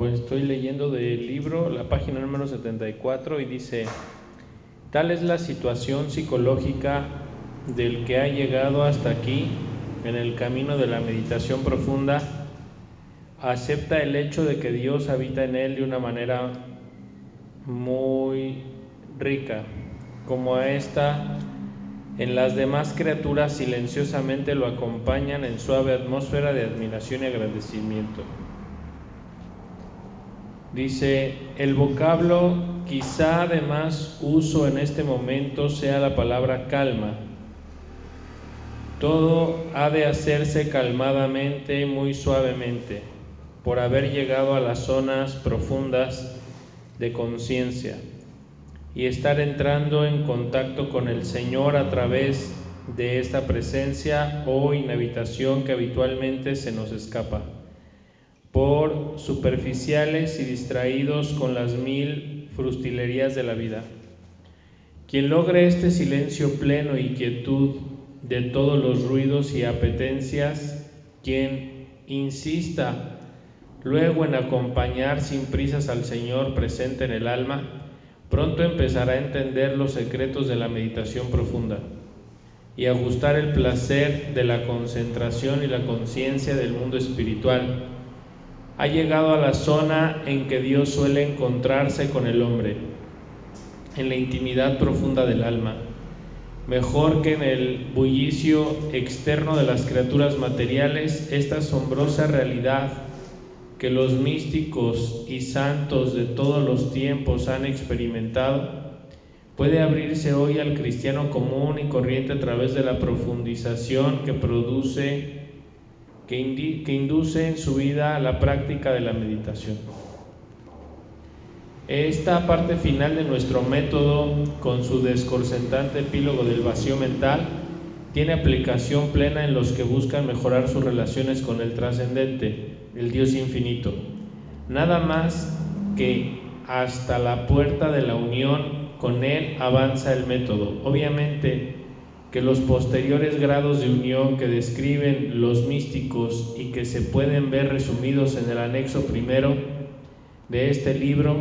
Pues estoy leyendo del libro, la página número 74, y dice, tal es la situación psicológica del que ha llegado hasta aquí en el camino de la meditación profunda, acepta el hecho de que Dios habita en él de una manera muy rica, como a esta en las demás criaturas silenciosamente lo acompañan en suave atmósfera de admiración y agradecimiento. Dice, el vocablo quizá de más uso en este momento sea la palabra calma. Todo ha de hacerse calmadamente, muy suavemente, por haber llegado a las zonas profundas de conciencia y estar entrando en contacto con el Señor a través de esta presencia o inhabitación que habitualmente se nos escapa por superficiales y distraídos con las mil frustilerías de la vida. Quien logre este silencio pleno y quietud de todos los ruidos y apetencias, quien insista luego en acompañar sin prisas al Señor presente en el alma, pronto empezará a entender los secretos de la meditación profunda y ajustar el placer de la concentración y la conciencia del mundo espiritual ha llegado a la zona en que Dios suele encontrarse con el hombre, en la intimidad profunda del alma, mejor que en el bullicio externo de las criaturas materiales, esta asombrosa realidad que los místicos y santos de todos los tiempos han experimentado, puede abrirse hoy al cristiano común y corriente a través de la profundización que produce que, induce en su vida la práctica de la meditación. Esta parte final de nuestro método, con su descorsentante epílogo del vacío mental, tiene aplicación plena en los que buscan mejorar sus relaciones con el trascendente, el Dios infinito. Nada más que hasta la puerta de la unión con Él avanza el método. Obviamente, que los posteriores grados de unión que describen los místicos y que se pueden ver resumidos en el anexo primero de este libro,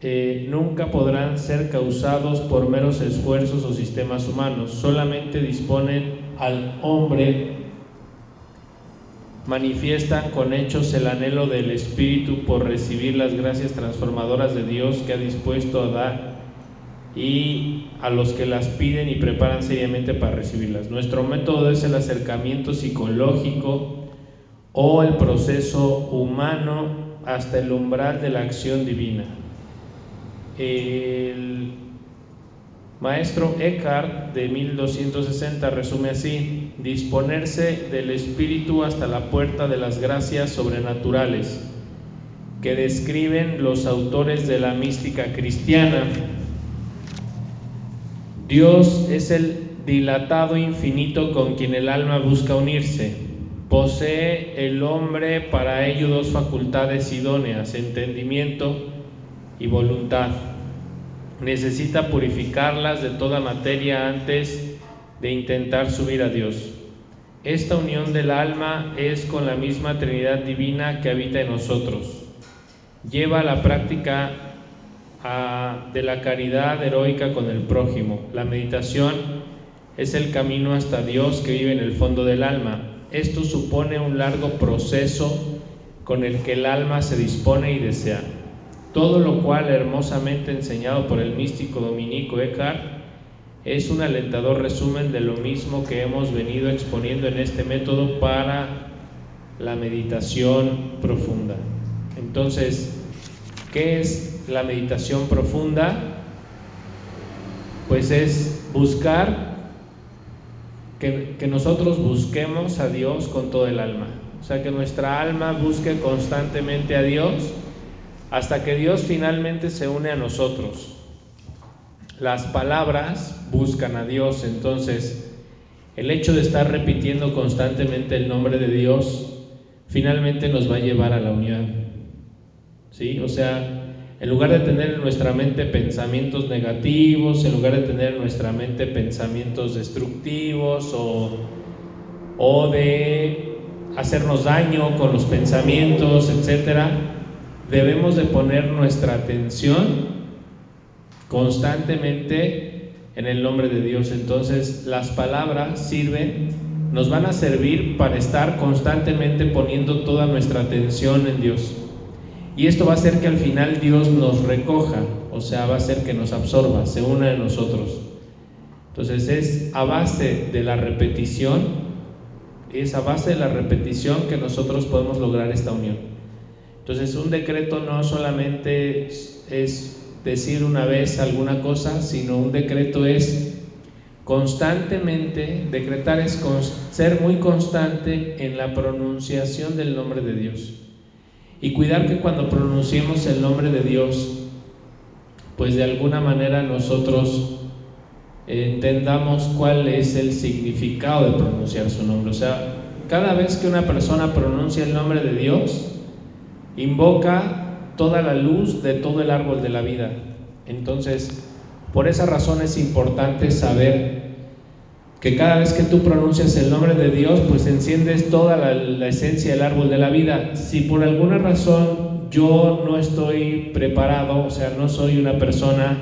eh, nunca podrán ser causados por meros esfuerzos o sistemas humanos, solamente disponen al hombre, manifiestan con hechos el anhelo del Espíritu por recibir las gracias transformadoras de Dios que ha dispuesto a dar y a los que las piden y preparan seriamente para recibirlas. Nuestro método es el acercamiento psicológico o el proceso humano hasta el umbral de la acción divina. El maestro Eckhart de 1260 resume así, disponerse del espíritu hasta la puerta de las gracias sobrenaturales que describen los autores de la mística cristiana Dios es el dilatado infinito con quien el alma busca unirse. Posee el hombre para ello dos facultades idóneas, entendimiento y voluntad. Necesita purificarlas de toda materia antes de intentar subir a Dios. Esta unión del alma es con la misma Trinidad Divina que habita en nosotros. Lleva a la práctica de la caridad heroica con el prójimo. La meditación es el camino hasta Dios que vive en el fondo del alma. Esto supone un largo proceso con el que el alma se dispone y desea. Todo lo cual, hermosamente enseñado por el místico dominico Eckhart, es un alentador resumen de lo mismo que hemos venido exponiendo en este método para la meditación profunda. Entonces, ¿qué es la meditación profunda, pues es buscar que, nosotros busquemos a Dios con todo el alma. O sea, que nuestra alma busque constantemente a Dios hasta que Dios finalmente se une a nosotros. Las palabras buscan a Dios, entonces el hecho de estar repitiendo constantemente el nombre de Dios finalmente nos va a llevar a la unión. ¿Sí? O sea, en lugar de tener en nuestra mente pensamientos negativos, en lugar de tener en nuestra mente pensamientos destructivos o, o de hacernos daño con los pensamientos, etcétera, debemos de poner nuestra atención constantemente en el nombre de Dios. Entonces, las palabras sirven, nos van a servir para estar constantemente poniendo toda nuestra atención en Dios. Y esto va a hacer que al final Dios nos recoja, o sea, va a hacer que nos absorba, se una de nosotros. Entonces es a base de la repetición, es a base de la repetición que nosotros podemos lograr esta unión. Entonces un decreto no solamente es decir una vez alguna cosa, sino un decreto es constantemente, decretar es ser muy constante en la pronunciación del nombre de Dios. Y cuidar que cuando pronunciemos el nombre de Dios, pues de alguna manera nosotros entendamos cuál es el significado de pronunciar su nombre. O sea, cada vez que una persona pronuncia el nombre de Dios, invoca toda la luz de todo el árbol de la vida. Entonces, por esa razón es importante saber que cada vez que tú pronuncias el nombre de Dios, pues enciendes toda la, la, esencia del árbol de la vida. Si por alguna razón yo no estoy preparado, o sea, no soy una persona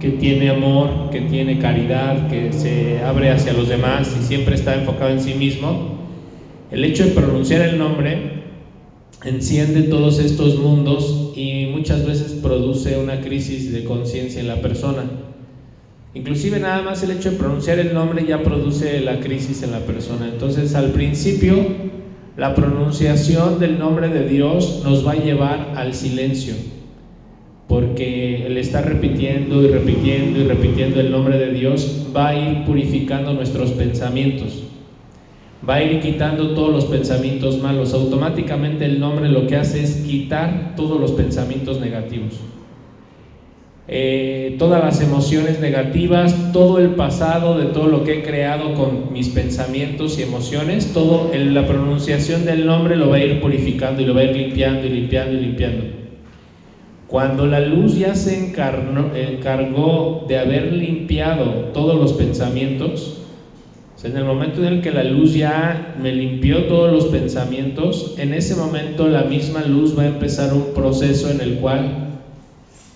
que tiene amor, que tiene caridad, que se abre hacia los demás y siempre está enfocado en sí mismo, el hecho de pronunciar el nombre enciende todos estos mundos y muchas veces produce una crisis de conciencia en la persona. Inclusive nada más el hecho de pronunciar el nombre ya produce la crisis en la persona. Entonces al principio la pronunciación del nombre de Dios nos va a llevar al silencio porque el estar repitiendo y repitiendo y repitiendo el nombre de Dios va a ir purificando nuestros pensamientos, va a ir quitando todos los pensamientos malos. Automáticamente el nombre lo que hace es quitar todos los pensamientos negativos. Eh, todas las emociones negativas, todo el pasado de todo lo que he creado con mis pensamientos y emociones, todo la pronunciación del nombre lo va a ir purificando y lo va a ir limpiando y limpiando y limpiando. Cuando la luz ya se encargó de haber limpiado todos los pensamientos, en el momento en el que la luz ya me limpió todos los pensamientos, en ese momento la misma luz va a empezar un proceso en el cual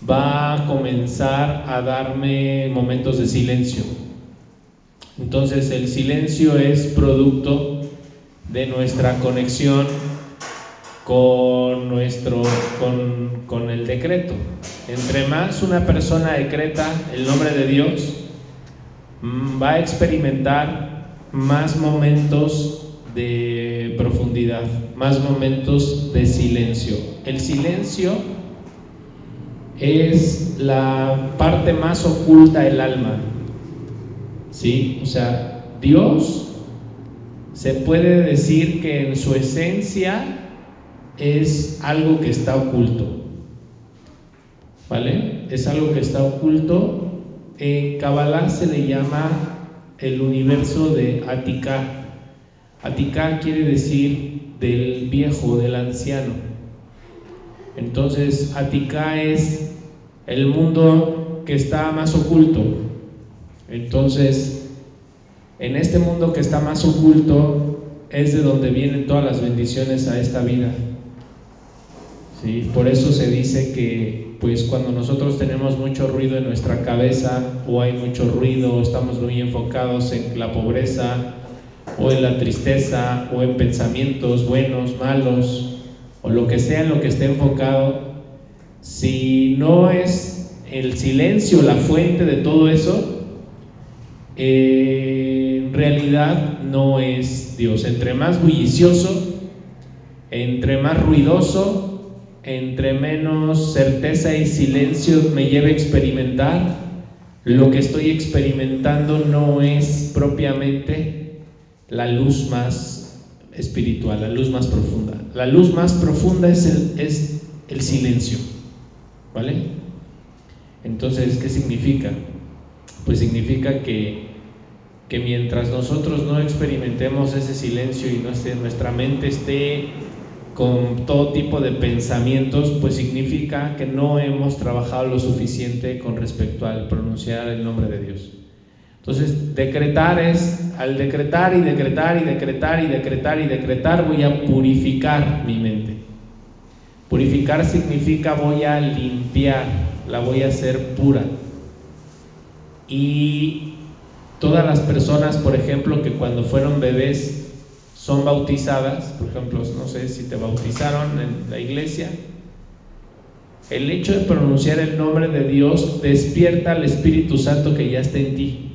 va a comenzar a darme momentos de silencio. Entonces el silencio es producto de nuestra conexión con nuestro con, con, el decreto. Entre más una persona decreta el nombre de Dios, mm, va a experimentar más momentos de profundidad, más momentos de silencio. El silencio es la parte más oculta del alma. ¿Sí? O sea, Dios se puede decir que en su esencia es algo que está oculto. ¿Vale? Es algo que está oculto. En Kabbalah se le llama el universo de Atika. Atika quiere decir del viejo, del anciano. Entonces, Atika es el mundo que está más oculto. Entonces, en este mundo que está más oculto es de donde vienen todas las bendiciones a esta vida. ¿sí? Por eso se dice que pues cuando nosotros tenemos mucho ruido en nuestra cabeza o hay mucho ruido, estamos muy enfocados en la pobreza o en la tristeza o en pensamientos buenos, malos o lo que sea en lo que esté enfocado, si no es el silencio la fuente de todo eso, eh, en realidad no es Dios. Entre más bullicioso, entre más ruidoso, entre menos certeza y silencio me lleve a experimentar, lo que estoy experimentando no es propiamente la luz más espiritual, la luz más profunda. La luz más profunda es el, es el silencio, ¿vale? Entonces, ¿qué significa? Pues significa que, que mientras nosotros no experimentemos ese silencio y nuestra mente esté con todo tipo de pensamientos, pues significa que no hemos trabajado lo suficiente con respecto al pronunciar el nombre de Dios. Entonces, decretar es, al decretar y decretar y decretar y decretar y decretar, voy a purificar mi mente. Purificar significa voy a limpiar, la voy a hacer pura. Y todas las personas, por ejemplo, que cuando fueron bebés son bautizadas, por ejemplo, no sé si te bautizaron en la iglesia, el hecho de pronunciar el nombre de Dios despierta al Espíritu Santo que ya está en ti.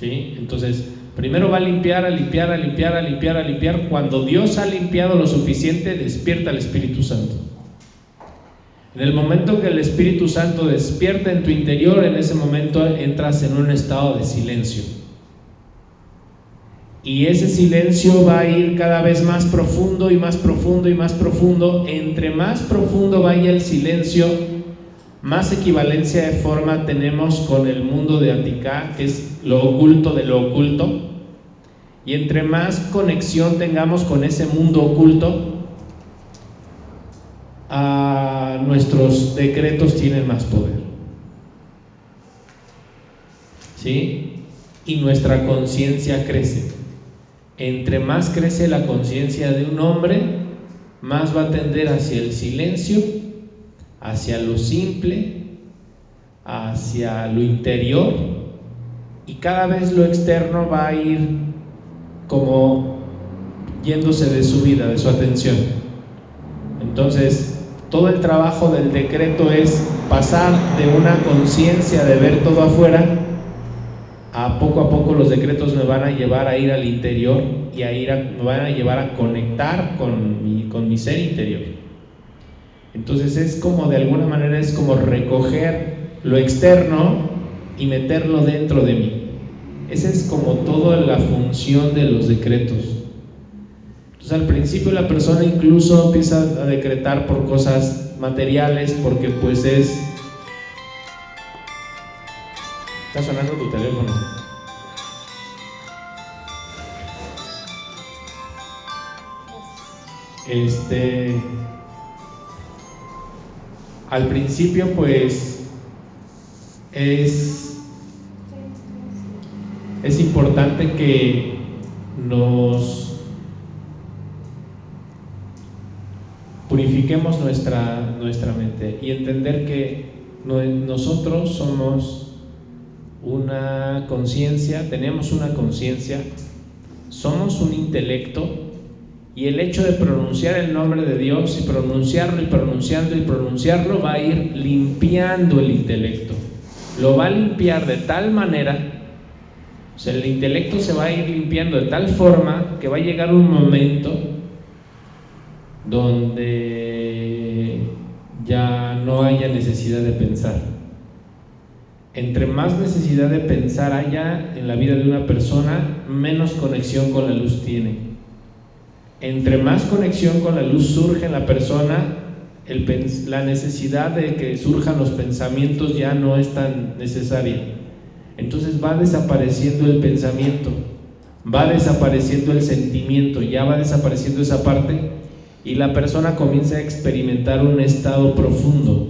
Entonces, primero va a limpiar, a limpiar, a limpiar, a limpiar, a limpiar. Cuando Dios ha limpiado lo suficiente, despierta el Espíritu Santo. En el momento que el Espíritu Santo despierta en tu interior, en ese momento entras en un estado de silencio. Y ese silencio va a ir cada vez más profundo y más profundo y más profundo. Entre más profundo vaya el silencio, más equivalencia de forma tenemos con el mundo de Aticá, que es lo oculto de lo oculto. Y entre más conexión tengamos con ese mundo oculto, a nuestros decretos tienen más poder. ¿Sí? Y nuestra conciencia crece. Entre más crece la conciencia de un hombre, más va a tender hacia el silencio hacia lo simple, hacia lo interior y cada vez lo externo va a ir como yéndose de su vida, de su atención. Entonces, todo el trabajo del decreto es pasar de una conciencia de ver todo afuera a poco a poco los decretos me van a llevar a ir al interior y a ir me van a llevar a conectar con mi, con mi ser interior. Entonces es como de alguna manera es como recoger lo externo y meterlo dentro de mí. Esa es como toda la función de los decretos. Entonces al principio la persona incluso empieza a decretar por cosas materiales porque pues es... Está sonando tu teléfono. Este al principio pues es, importante que nos purifiquemos nuestra, nuestra mente y entender que nosotros somos una conciencia, tenemos una conciencia, somos un intelecto y el hecho de pronunciar el nombre de Dios y pronunciarlo y pronunciando y pronunciarlo va a ir limpiando el intelecto. Lo va a limpiar de tal manera, o sea, el intelecto se va a ir limpiando de tal forma que va a llegar un momento donde ya no haya necesidad de pensar. Entre más necesidad de pensar haya en la vida de una persona, menos conexión con la luz tiene entre más conexión con la luz surge en la persona, la necesidad de que surjan los pensamientos ya no es tan necesaria. Entonces va desapareciendo el pensamiento, va desapareciendo el sentimiento, ya va desapareciendo esa parte y la persona comienza a experimentar un estado profundo.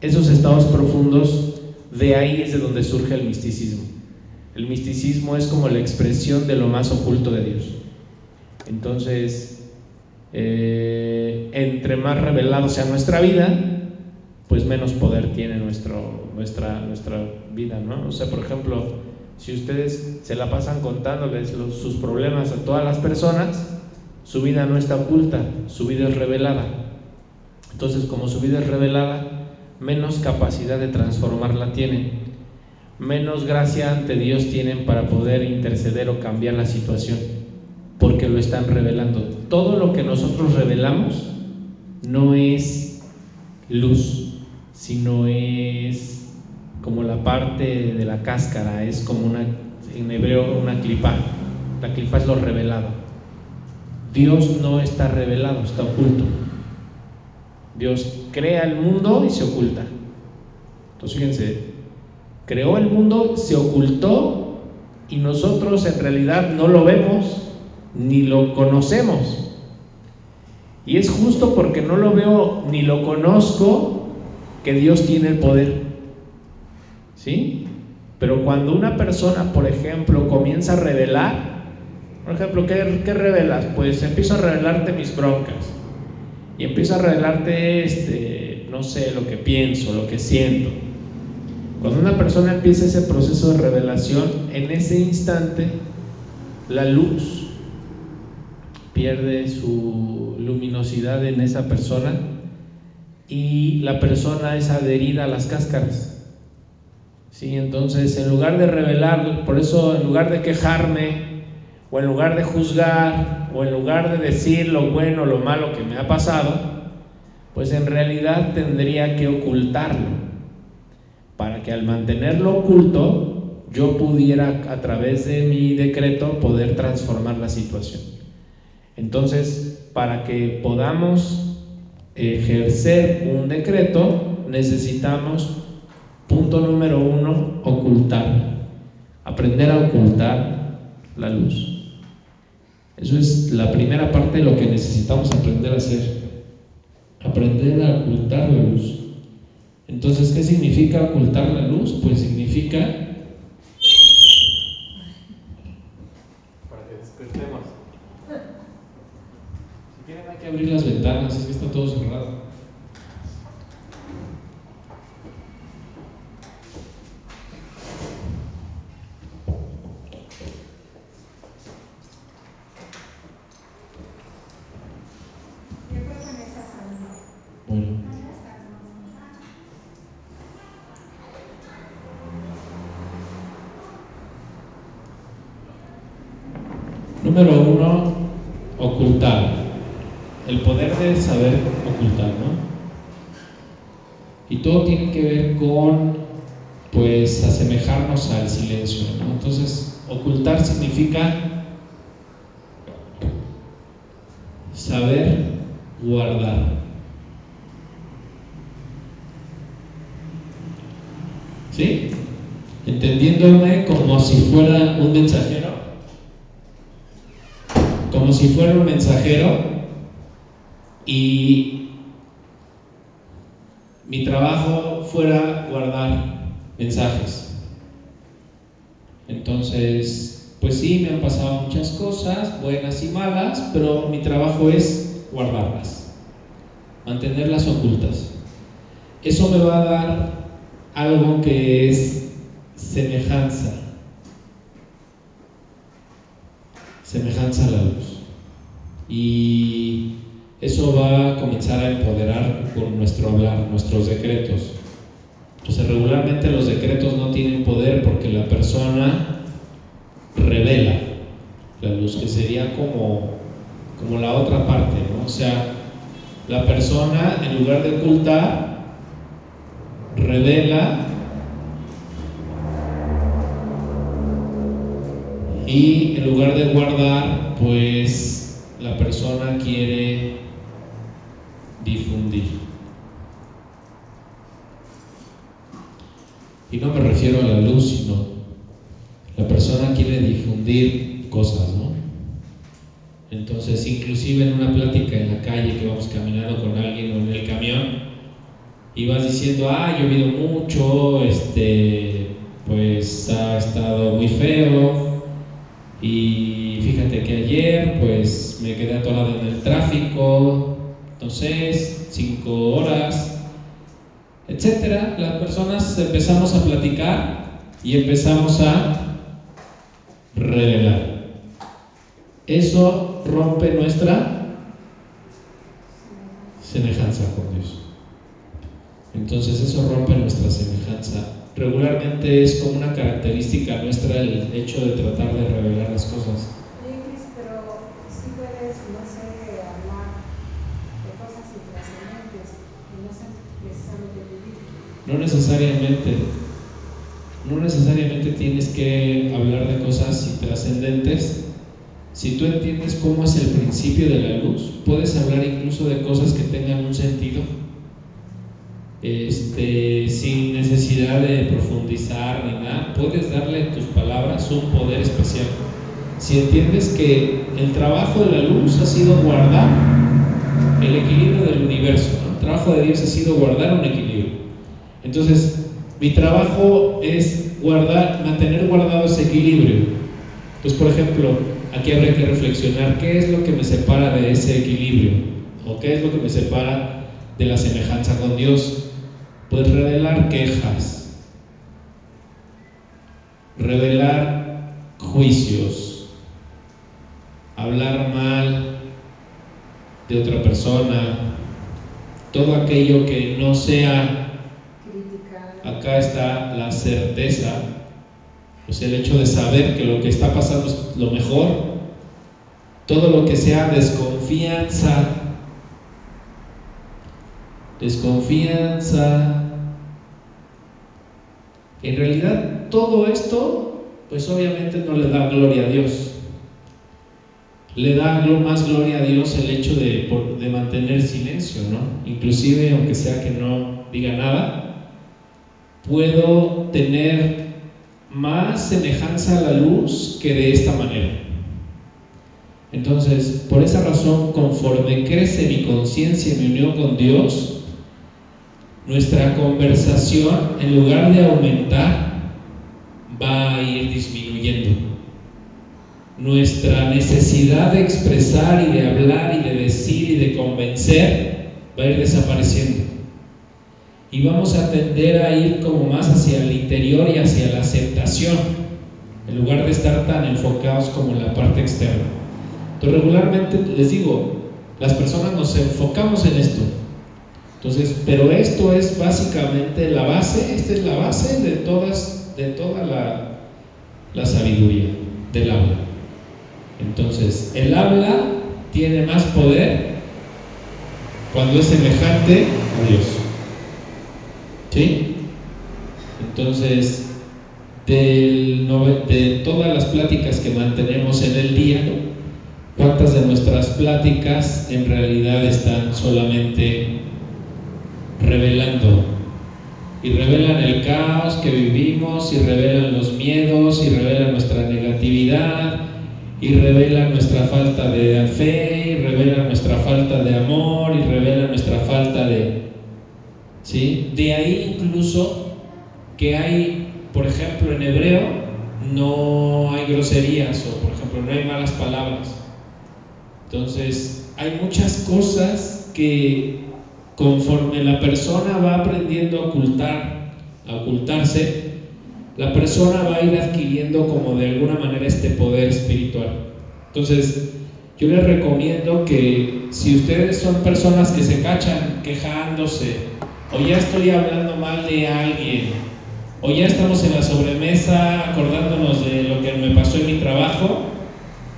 Esos estados profundos, de ahí es de donde surge el misticismo. El misticismo es como la expresión de lo más oculto de Dios. Entonces, eh, entre más revelado sea nuestra vida, pues menos poder tiene nuestro, nuestra, nuestra vida, ¿no? O sea, por ejemplo, si ustedes se la pasan contándoles sus problemas a todas las personas, su vida no está oculta, su vida es revelada. Entonces, como su vida es revelada, menos capacidad de transformarla tienen, menos gracia ante Dios tienen para poder interceder o cambiar la situación porque lo están revelando. Todo lo que nosotros revelamos no es luz, sino es como la parte de la cáscara, es como una, en hebreo, una clipa. La clipa es lo revelado. Dios no está revelado, está oculto. Dios crea el mundo y se oculta. Entonces fíjense, creó el mundo, se ocultó y nosotros en realidad no lo vemos ni lo conocemos. Y es justo porque no lo veo ni lo conozco que Dios tiene el poder. ¿Sí? Pero cuando una persona, por ejemplo, comienza a revelar, por ejemplo, ¿qué, qué revelas? Pues empiezo a revelarte mis broncas y empiezo a revelarte, este, no sé, lo que pienso, lo que siento. Cuando una persona empieza ese proceso de revelación, en ese instante la luz pierde su luminosidad en esa persona y la persona es adherida a las cáscaras. Sí, entonces en lugar de revelar, por eso en lugar de quejarme, o en lugar de juzgar, o en lugar de decir lo bueno o lo malo que me ha pasado, pues en realidad tendría que ocultarlo, para que al mantenerlo oculto yo pudiera a través de mi decreto poder transformar la situación. Entonces, para que podamos ejercer un decreto, necesitamos Punto número uno, ocultar. Aprender a ocultar la luz. Eso es la primera parte de lo que necesitamos aprender a hacer. Aprender a ocultar la luz. Entonces, ¿qué significa ocultar la luz? Pues significa... Para que despertemos. Si quieren hay que abrir las ventanas, es que está todo cerrado. Número uno, ocultar. El poder de saber ocultar, ¿no? Y todo tiene que ver con, pues, asemejarnos al silencio. Entonces, ocultar significa saber guardar. ¿Sí? Entendiéndome como si fuera un mensajero como si fuera un mensajero y mi trabajo fuera guardar mensajes. Entonces, pues sí, me han pasado muchas cosas, pero mi trabajo es guardarlas, mantenerlas ocultas. Eso me va a dar algo que es semejanza. semejanza a la luz. Y eso va a comenzar a empoderar con nuestro hablar, nuestros decretos. Entonces regularmente los decretos no tienen poder porque la persona revela la luz, que sería como, como la otra parte, ¿no? O sea, la persona en lugar de ocultar, revela Y en lugar de guardar, pues la persona quiere difundir. Y no me refiero a la luz, sino la persona quiere difundir cosas, ¿no? Entonces, inclusive en una plática en la calle que vamos caminando con alguien o en el camión, y vas diciendo, ah, ha llovido mucho, este, pues ha estado muy feo, y fíjate que ayer pues me quedé atorado en el tráfico, entonces cinco horas, etcétera. Las personas empezamos a platicar y empezamos a revelar. Eso rompe nuestra semejanza con Dios. Entonces eso rompe nuestra semejanza regularmente es como una característica nuestra el hecho de tratar de revelar las cosas. No necesariamente. No necesariamente tienes que hablar de cosas intrascendentes. Si tú entiendes cómo es el principio de la luz, puedes hablar incluso de cosas que tengan un sentido este, sin necesidad de profundizar ni nada, puedes darle a tus palabras un poder especial. Si entiendes que el trabajo de la luz ha sido guardar el equilibrio del universo, el trabajo de Dios ha sido guardar un equilibrio. Entonces, Mi trabajo es guardar, mantener guardado ese equilibrio. Entonces, por ejemplo, aquí habría que reflexionar qué es lo que me separa de ese equilibrio o qué es lo que me separa de la semejanza con Dios. Pues revelar quejas, revelar juicios, hablar mal de otra persona, todo aquello que no sea, acá está la certeza, sea, el hecho de saber que lo que está pasando es lo mejor, todo lo que sea desconfianza, desconfianza, en realidad todo esto, pues obviamente no le da gloria a Dios. Le da más gloria a Dios el hecho de, de mantener silencio, ¿no? Inclusive, aunque sea que no diga nada, puedo tener más semejanza a la luz que de esta manera. Entonces, por esa razón, conforme crece mi conciencia y mi unión con Dios, nuestra conversación, en lugar de aumentar, va a ir disminuyendo. Nuestra necesidad de expresar y de hablar y de decir y de convencer va a ir desapareciendo. Y vamos a tender a ir como más hacia el interior y hacia la aceptación, en lugar de estar tan enfocados como en la parte externa. Entonces regularmente les digo, las personas nos enfocamos en esto, entonces, pero esto es básicamente la base, esta es la base de todas, de toda la, la sabiduría del habla. Entonces, el habla tiene más poder cuando es semejante a Dios. ¿Sí? Entonces, de todas las pláticas que mantenemos en el día, ¿cuántas de nuestras pláticas en realidad están solamente revelando. Y revelan el caos que vivimos, y revelan los miedos, y revelan nuestra negatividad, y revelan nuestra falta de fe, y revelan nuestra falta de amor, y revelan nuestra falta de... ¿Sí? De ahí incluso que hay, por ejemplo, en hebreo no hay groserías o, por ejemplo, no hay malas palabras. Entonces, hay muchas cosas que conforme la persona va aprendiendo a ocultar, a ocultarse, la persona va a ir adquiriendo como de alguna manera este poder espiritual. Entonces, yo les recomiendo que si ustedes son personas que se cachan quejándose, o ya estoy hablando mal de alguien, o ya estamos en la sobremesa acordándonos de lo que me pasó en mi trabajo,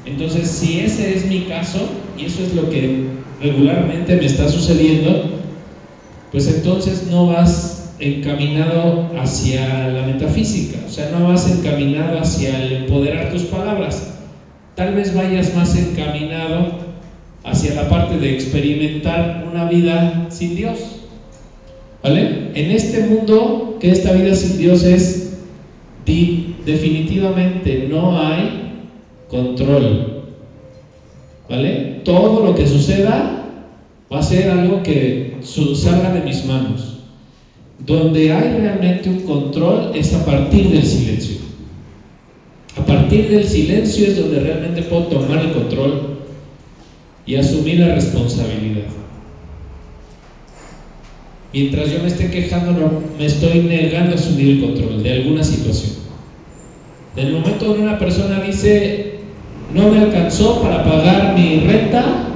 entonces si ese es mi caso, y eso es lo que regularmente me está sucediendo, pues entonces no vas encaminado hacia la metafísica, o sea, no vas encaminado hacia el empoderar tus palabras. Tal vez vayas más encaminado hacia la parte de experimentar una vida sin Dios. En este mundo, que esta vida sin Dios es, definitivamente no hay control. ¿Vale? Todo lo que suceda va a ser algo que salga de mis manos. Donde hay realmente un control es a partir del silencio. A partir del silencio es donde realmente puedo tomar el control y asumir la responsabilidad. Mientras yo me esté quejando, no, me estoy negando a asumir el control de alguna situación. En el momento donde una persona dice, no me alcanzó para pagar mi renta,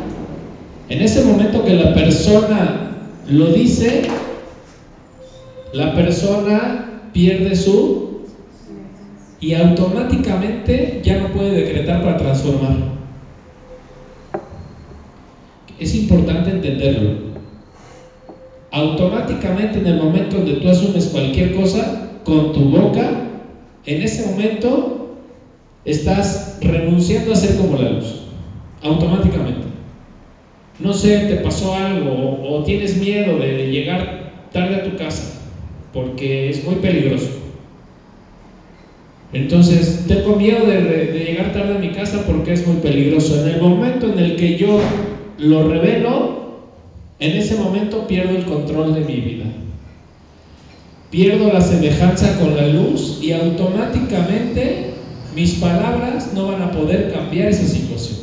en ese momento que la persona lo dice, la persona pierde su y automáticamente ya no puede decretar para transformar. Es importante entenderlo. Automáticamente en el momento donde tú asumes cualquier cosa con tu boca, en ese momento estás renunciando a ser como la luz. Automáticamente no sé, te pasó algo o, tienes miedo de llegar tarde a tu casa porque es muy peligroso. Entonces, tengo miedo de, de, llegar tarde a mi casa porque es muy peligroso. En el momento en el que yo lo revelo, en ese momento pierdo el control de mi vida. pierdo la semejanza con la luz y automáticamente mis palabras no van a poder cambiar esa situación.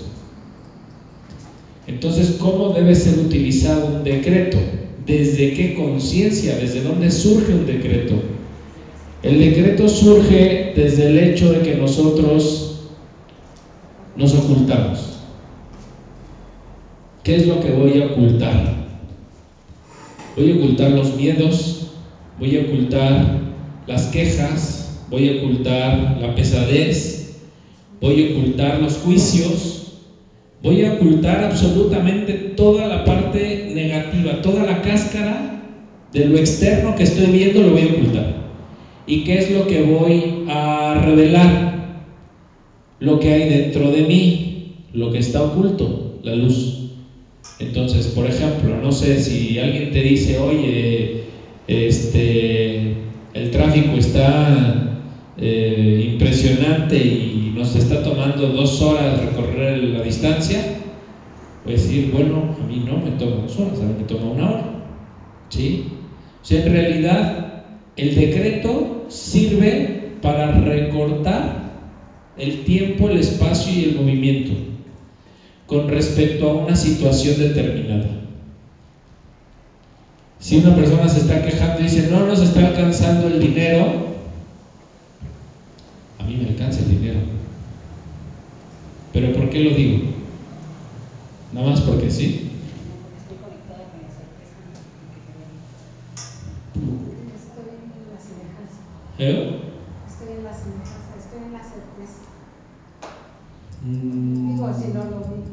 Entonces, ¿cómo debe ser utilizado un decreto? ¿Desde qué conciencia? ¿Desde dónde surge un decreto? El decreto surge desde el hecho de que nosotros nos ocultamos. ¿Qué es lo que voy a ocultar? Voy a ocultar los miedos, voy a ocultar las quejas, voy a ocultar la pesadez, voy a ocultar los juicios, voy a ocultar absolutamente toda la parte negativa, toda la cáscara de lo externo que estoy viendo lo voy a ocultar. ¿Y qué es lo que voy a revelar? Lo que hay dentro de mí, lo que está oculto, la luz. Entonces, por ejemplo, no sé si alguien te dice, oye, este, el tráfico está eh, impresionante y nos está tomando dos horas recorrer la distancia, puedes decir, bueno, a mí no me toma dos horas, a mí me toma una hora. ¿Sí? O sea, en realidad, el decreto sirve para recortar el tiempo, el espacio y el movimiento con respecto a una situación determinada. Si una persona se está quejando y dice, no nos está alcanzando el dinero, a mí me alcanza el dinero. ¿Pero por qué lo digo? ¿Nada más porque sí? No, porque estoy conectada con la certeza que Estoy en la semejanza. ¿Eh? Estoy en la semejanza, estoy en la certeza. Mm. Digo, si no lo vi.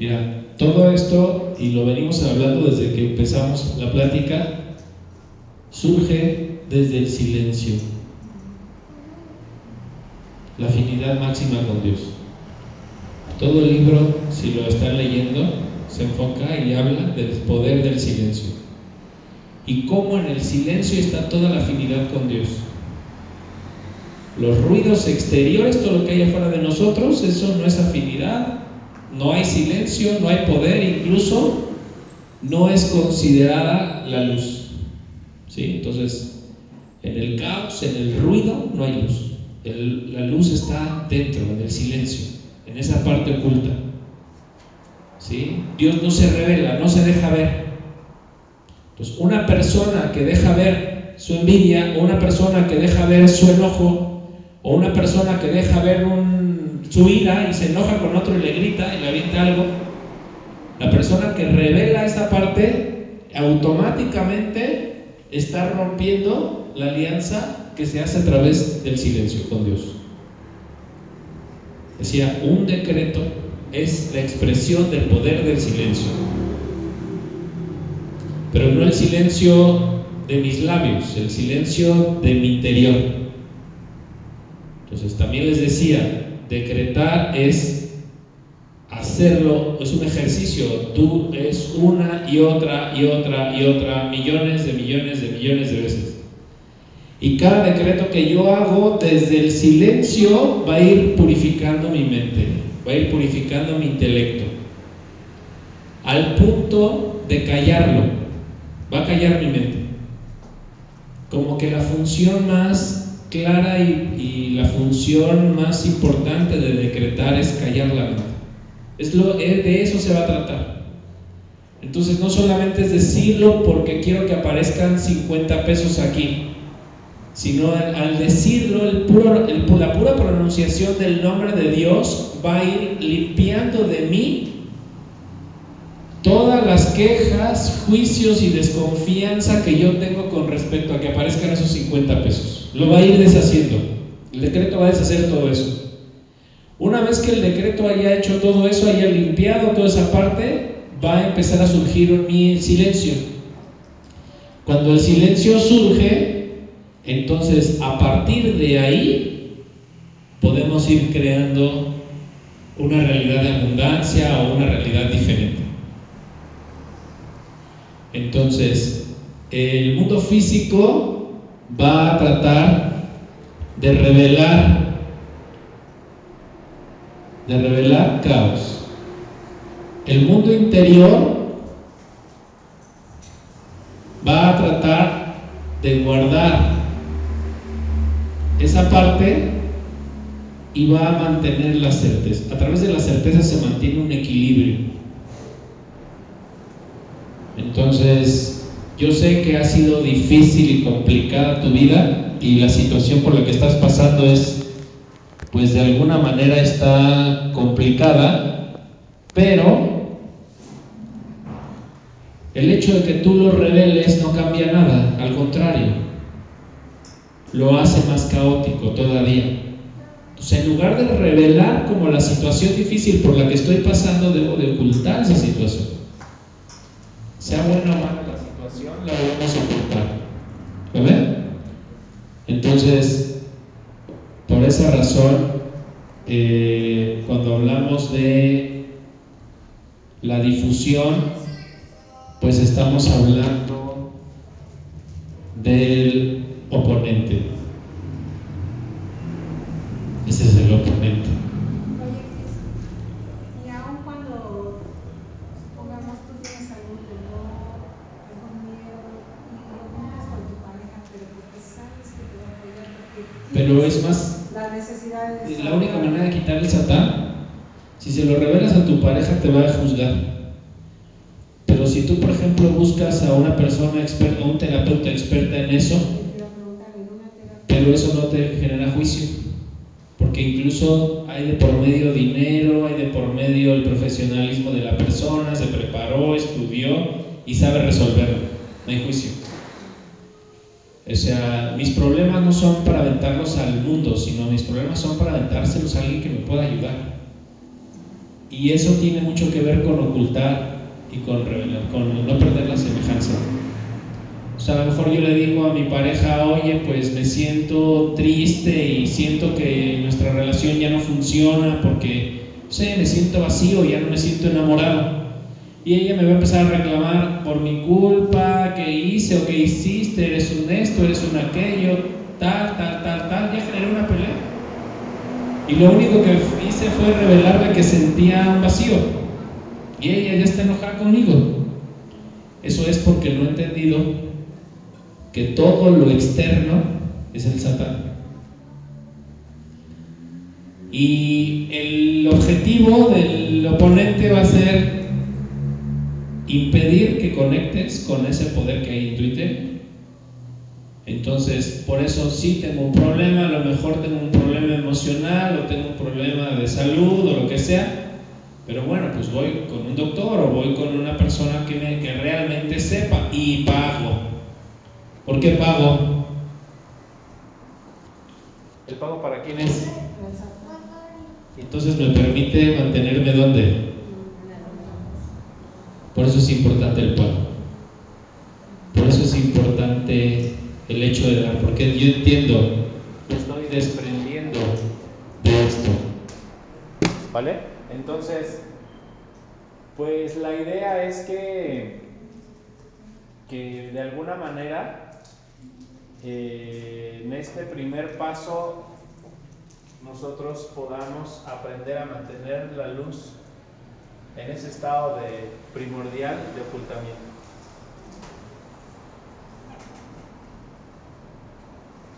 Mira, todo esto, y lo venimos hablando desde que empezamos la plática, surge desde el silencio, la afinidad máxima con Dios. Todo el libro, si lo están leyendo, se enfoca y habla del poder del silencio. Y cómo en el silencio está toda la afinidad con Dios. Los ruidos exteriores, todo lo que hay afuera de nosotros, eso no es afinidad, no hay silencio, no hay poder, incluso no es considerada la luz. ¿Sí? Entonces, en el caos, en el ruido, no hay luz. La luz está dentro, en el silencio, en esa parte oculta. ¿Sí? Dios no se revela, no se deja ver. Entonces, una persona que deja ver su envidia o una persona que deja ver su enojo o una persona que deja ver su ira y se enoja con otro y le grita y le avienta algo, la persona que revela esa parte automáticamente está rompiendo la alianza que se hace a través del silencio con Dios. Decía, un decreto es la expresión del poder del silencio. Pero no el silencio de mis labios, el silencio de mi interior. Entonces también les decía, decretar es hacerlo, es un ejercicio, tú es una y otra y otra y otra, millones de millones de millones de veces. Y cada decreto que yo hago desde el silencio va a ir purificando mi mente, va a ir purificando mi intelecto, al punto de callarlo, va a callar mi mente. Como que la función más clara y, la función más importante de decretar es callar la mente. Es lo, es de eso se va a tratar. Entonces no solamente es decirlo porque quiero que aparezcan 50 pesos aquí, sino al, decirlo, el, la pura pronunciación del nombre de Dios va a ir limpiando de mí todas las quejas, juicios y desconfianza que yo tengo con respecto a que aparezcan esos 50 pesos. Lo va a ir deshaciendo. El decreto va a deshacer todo eso. Una vez que el decreto haya hecho todo eso, haya limpiado toda esa parte, va a empezar a surgir en mí el silencio. Cuando el silencio surge, entonces a partir de ahí podemos ir creando una realidad de abundancia o una realidad diferente. Entonces, el mundo físico va a tratar de revelar de revelar caos. El mundo interior va a tratar de guardar esa parte y va a mantener la certeza. A través de la certeza se mantiene un equilibrio. Entonces, yo sé que ha sido difícil y complicada tu vida y la situación por la que estás pasando es, pues de alguna manera está complicada, pero el hecho de que tú lo reveles no cambia nada, al contrario, lo hace más caótico todavía. Entonces, en lugar de revelar como la situación difícil por la que estoy pasando, debo de ocultar esa situación. Sea buena o mala la situación, la debemos ocultar. ¿Vale? Entonces, por esa razón, eh, cuando hablamos de la difusión, pues estamos hablando del oponente. Ese es el oponente. Oye, Cris, y aun cuando, supongamos, tú tienes algún temor, algún miedo, y lo comentas con tu pareja, pero porque sabes que te va a apoyar, porque Pero es más, la necesidad de la única manera de quitar el satán, si se lo revelas a tu pareja te va a juzgar. Pero si tú, por ejemplo, buscas a una persona experta, a un terapeuta experta en eso, pero eso no te genera juicio porque incluso hay de por medio dinero, hay de por medio el profesionalismo de la persona, se preparó, estudió y sabe resolverlo, no hay juicio. O sea, mis problemas no son para aventarlos al mundo, sino mis problemas son para aventárselos a alguien que me pueda ayudar. Y eso tiene mucho que ver con ocultar y con no perder la semejanza. O sea, a lo mejor yo le digo a mi pareja, oye, pues me siento triste y siento que nuestra relación ya no funciona porque, no sé, me siento vacío, ya no me siento enamorado. Y ella me va a empezar a reclamar por mi culpa, que hice o que hiciste, eres un esto, eres un aquello, tal, tal, tal, tal. Ya generé una pelea. Y lo único que hice fue revelarle que sentía un vacío. Y ella ya está enojada conmigo. Eso es porque no he entendido que todo lo externo es el Satán. Y el objetivo del oponente va a ser impedir que conectes con ese poder que hay en Twitter. Entonces, por eso sí tengo un problema, a lo mejor tengo un problema emocional o tengo un problema de salud o lo que sea. Pero bueno, pues voy con un doctor o voy con una persona que, me, que realmente sepa y pago. ¿Por qué pago? ¿El pago para quién es? Entonces me permite mantenerme donde. Por eso es importante el pago. Por eso es importante el hecho de dar, porque yo entiendo, me estoy desprendiendo de esto. ¿Vale? Entonces, pues la idea es que, que de alguna manera eh, en este primer paso nosotros podamos aprender a mantener la luz en ese estado de primordial de ocultamiento.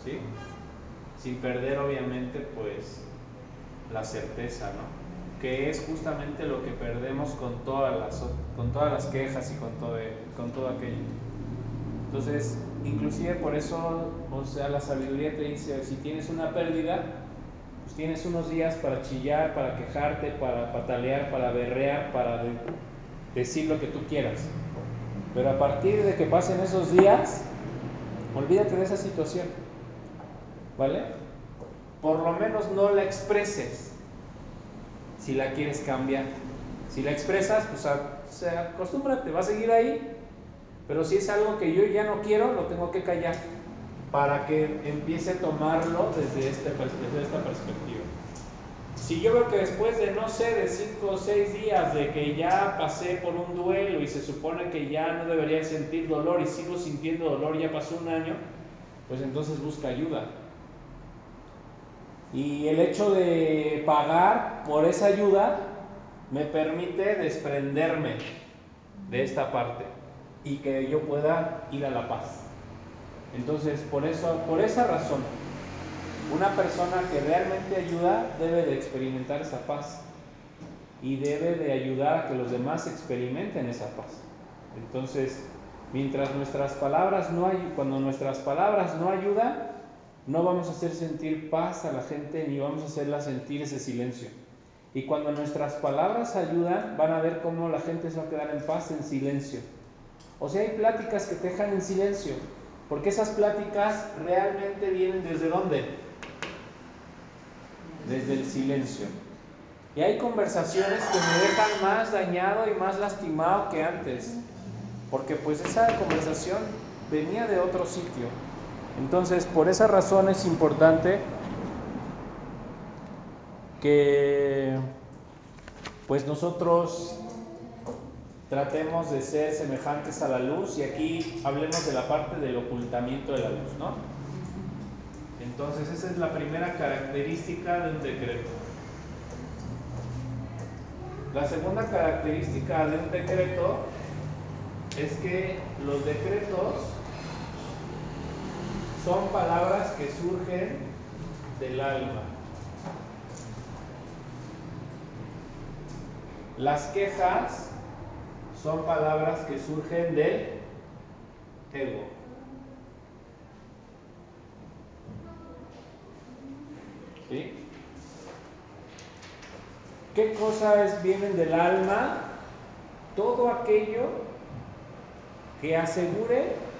¿Sí? Sin perder obviamente pues la certeza, ¿no? Que es justamente lo que perdemos con todas las, con todas las quejas y con todo, con todo aquello. Entonces, inclusive por eso, o sea, la sabiduría te dice, si tienes una pérdida, pues tienes unos días para chillar, para quejarte, para patalear, para berrear, para decir lo que tú quieras. Pero a partir de que pasen esos días, olvídate de esa situación. ¿Vale? Por lo menos no la expreses si la quieres cambiar. Si la expresas, pues o sea, acostúmbrate, va a seguir ahí, pero si es algo que yo ya no quiero, lo tengo que callar para que empiece a tomarlo desde, este, desde esta perspectiva. Si yo veo que después de, no sé, de 5 o 6 días de que ya pasé por un duelo y se supone que ya no debería sentir dolor y sigo sintiendo dolor, ya pasó un año, pues entonces busca ayuda. Y el hecho de pagar por esa ayuda me permite desprenderme de esta parte. y que yo pueda ir a la paz. Entonces, por eso, por esa razón, una persona que realmente ayuda debe de experimentar esa paz y debe de ayudar a que los demás experimenten esa paz. Entonces, mientras nuestras palabras no hay, cuando nuestras palabras no ayudan, no vamos a hacer sentir paz a la gente ni vamos a hacerla sentir ese silencio. Y cuando nuestras palabras ayudan, van a ver cómo la gente se va a quedar en paz, en silencio. O sea, hay pláticas que te dejan en silencio, porque esas pláticas realmente vienen desde dónde? Desde el silencio. Y hay conversaciones que me dejan más dañado y más lastimado que antes, porque pues esa conversación venía de otro sitio. Entonces, por esa razón es importante que pues nosotros tratemos de ser semejantes a la luz y aquí hablemos de la parte del ocultamiento de la luz, ¿no? Entonces esa es la primera característica de un decreto. La segunda característica de un decreto es que los decretos son palabras que surgen del alma. Las quejas son palabras que surgen del ego. ¿Sí? ¿Qué cosas vienen del alma? Todo aquello que asegure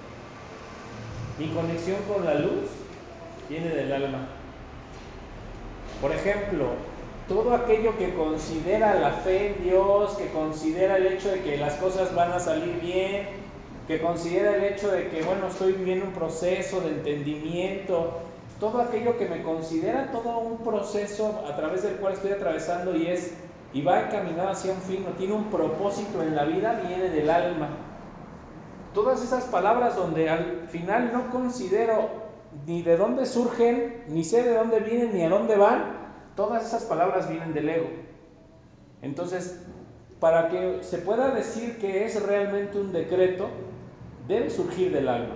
mi conexión con la luz viene del alma. Por ejemplo, todo aquello que considera la fe en Dios, que considera el hecho de que las cosas van a salir bien, que considera el hecho de que, bueno, estoy viviendo un proceso de entendimiento, todo aquello que me considera todo un proceso a través del cual estoy atravesando y es y va encaminado hacia un fin, o tiene un propósito en la vida, viene del alma. Todas esas palabras donde al final no considero ni de dónde surgen, ni sé de dónde vienen, ni a dónde van, Todas esas palabras vienen del ego. Entonces, para que se pueda decir que es realmente un decreto, debe surgir del alma.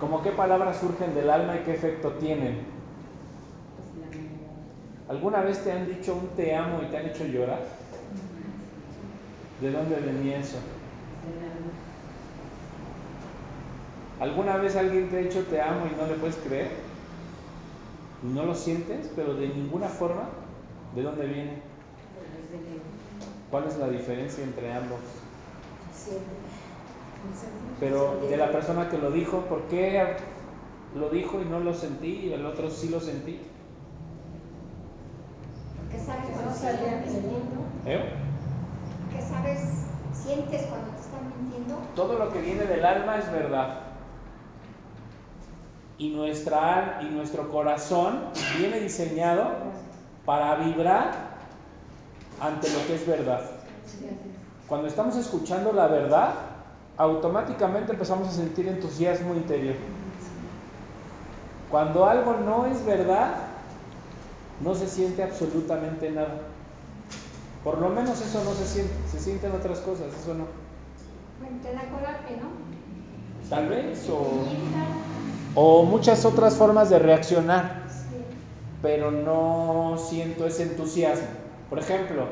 ¿Cómo qué palabras surgen del alma y qué efecto tienen? ¿Alguna vez te han dicho un te amo y te han hecho llorar? ¿De dónde venía eso? ¿Alguna vez alguien te ha dicho te amo y no le puedes creer? no lo sientes, pero de ninguna forma, ¿de dónde viene? ¿Cuál es la diferencia entre ambos? Pero de la persona que lo dijo, ¿por qué lo dijo y no lo sentí y el otro sí lo sentí? Porque sabes. ¿Eh? Porque sabes, sientes cuando te están mintiendo. Todo lo que viene del alma es verdad y, nuestra, y nuestro corazón viene diseñado para vibrar ante lo que es verdad. Cuando estamos escuchando la verdad, automáticamente empezamos a sentir entusiasmo interior. Cuando algo no es verdad, no se siente absolutamente nada. Por lo menos eso no se siente, se sienten otras cosas, eso no. Bueno, te da coraje, ¿no? Tal vez, o o muchas otras formas de reaccionar, pero no siento ese entusiasmo. Por ejemplo,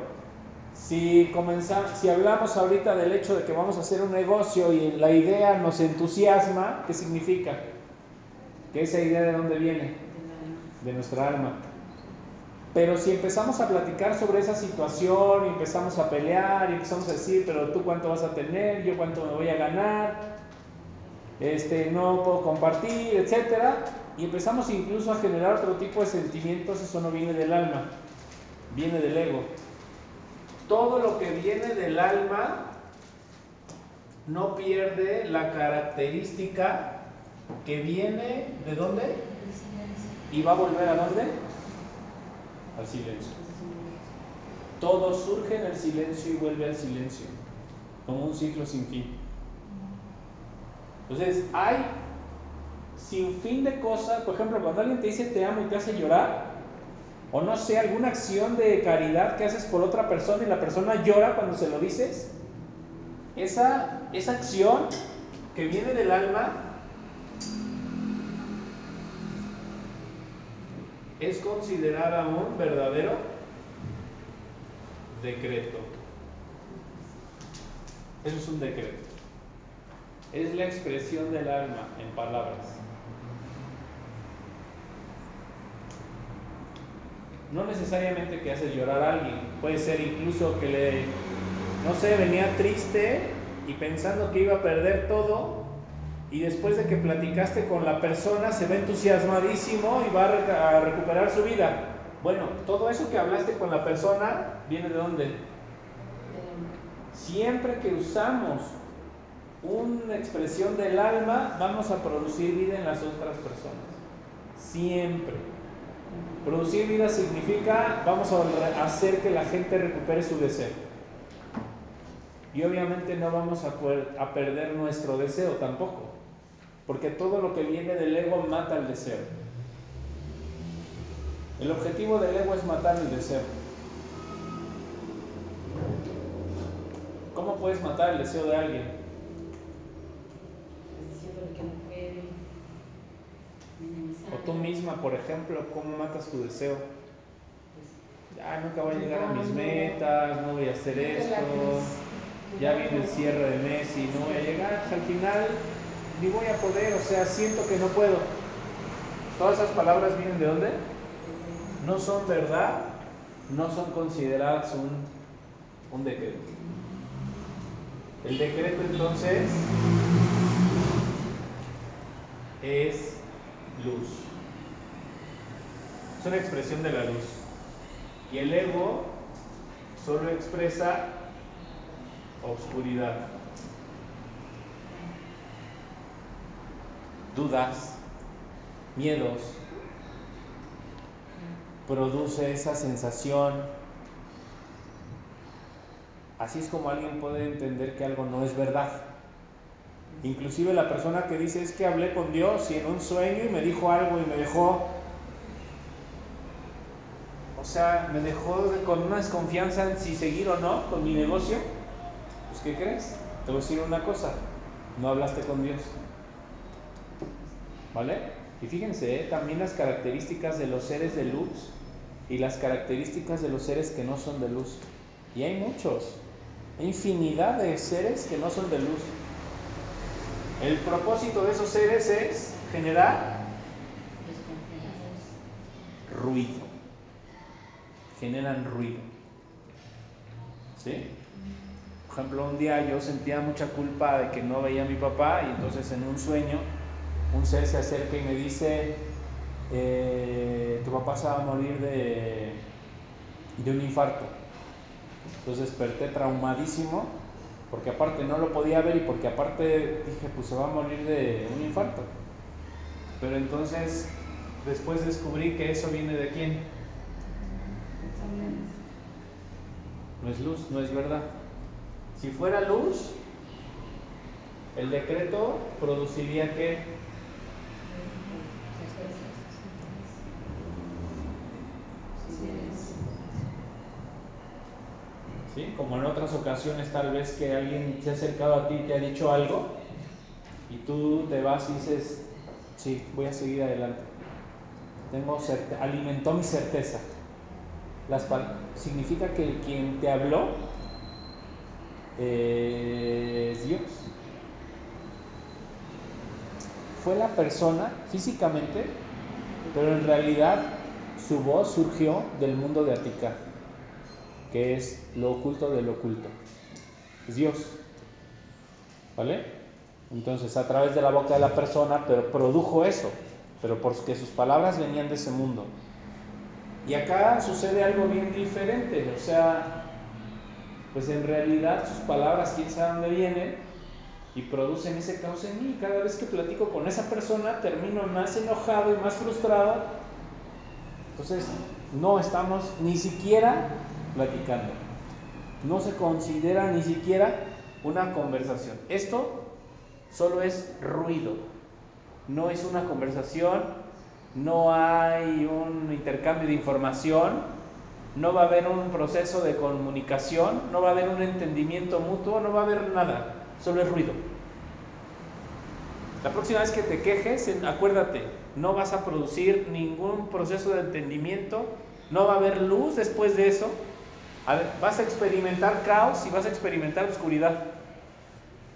si, comenzamos, si hablamos ahorita del hecho de que vamos a hacer un negocio y la idea nos entusiasma, ¿qué significa? Que esa idea de dónde viene? De nuestra alma. Pero si empezamos a platicar sobre esa situación y empezamos a pelear y empezamos a decir, pero tú cuánto vas a tener, yo cuánto me voy a ganar, este, no puedo compartir, etcétera, y empezamos incluso a generar otro tipo de sentimientos, eso no viene del alma, viene del ego. Todo lo que viene del alma no pierde la característica que viene de dónde? Y va a volver a dónde? Al silencio. Todo surge en el silencio y vuelve al silencio, como un ciclo sin fin. Entonces, hay sin fin de cosas, por ejemplo, cuando alguien te dice te amo y te hace llorar, o no sé, alguna acción de caridad que haces por otra persona y la persona llora cuando se lo dices, esa, esa acción que viene del alma es considerada un verdadero decreto. Eso es un decreto. Es la expresión del alma en palabras. No necesariamente que hace llorar a alguien, puede ser incluso que le, no sé, venía triste y pensando que iba a perder todo y después de que platicaste con la persona se ve entusiasmadísimo y va a, recuperar su vida. Bueno, todo eso que hablaste con la persona viene de dónde? Siempre que usamos una expresión del alma, vamos a producir vida en las otras personas. Siempre. Producir vida significa, vamos a hacer que la gente recupere su deseo. Y obviamente no vamos a, a perder nuestro deseo tampoco. Porque todo lo que viene del ego mata el deseo. El objetivo del ego es matar el deseo. ¿Cómo puedes matar el deseo de alguien? Diciéndole que no puede. O tú misma, por ejemplo, ¿cómo matas tu deseo? Ya nunca voy a llegar a mis metas, no voy a hacer esto, ya viene el cierre de mes y no voy a llegar, pues al final ni voy a poder, o sea, siento que no puedo. Todas esas palabras vienen de dónde? No son verdad, no son consideradas un, un decreto. El decreto entonces es luz. Es una expresión de la luz. Y el ego solo expresa obscuridad. Dudas, miedos, produce esa sensación. Así es como alguien puede entender que algo no es verdad. Inclusive la persona que dice es que hablé con Dios y en un sueño y me dijo algo y me dejó, o sea, me dejó con una desconfianza en si seguir o no con mi negocio. Pues ¿qué crees? Te voy a decir una cosa, no hablaste con Dios. ¿Vale? Y fíjense, ¿eh? también las características de los seres de luz y las características de los seres que no son de luz. Y hay muchos, infinidad de seres que no son de luz. El propósito de esos seres es generar ruido. Generan ruido. ¿Sí? Por ejemplo, un día yo sentía mucha culpa de que no veía a mi papá y entonces en un sueño un ser se acerca y me dice, eh, tu papá se va a morir de, de un infarto. Entonces desperté traumadísimo porque aparte no lo podía ver y porque aparte dije, pues se va a morir de un infarto. Pero entonces después descubrí que eso viene de quién. No es luz, no es verdad. Si fuera luz, el decreto produciría que Como en otras ocasiones tal vez que alguien se ha acercado a ti y te ha dicho algo y tú te vas y dices, sí, voy a seguir adelante. Tengo alimentó mi certeza. Significa que quien te habló eh, es Dios. Fue la persona físicamente, pero en realidad su voz surgió del mundo de Atica, que es lo oculto del oculto. Es Dios. ¿Vale? Entonces, a través de la boca de la persona, pero produjo eso, pero porque sus palabras venían de ese mundo. Y acá sucede algo bien diferente, o sea, pues en realidad sus palabras, quién sabe dónde vienen, y producen ese caos en mí. Cada vez que platico con esa persona, termino más enojado y más frustrado. Entonces, no estamos ni siquiera platicando. No se considera ni siquiera una conversación. Esto solo es ruido. No es una conversación, no hay un intercambio de información, no va a haber un proceso de comunicación, no va a haber un entendimiento mutuo, no va a haber nada, solo es ruido. La próxima vez que te quejes, acuérdate, no vas a producir ningún proceso de entendimiento, no va a haber luz después de eso, vas a experimentar caos y vas a experimentar oscuridad.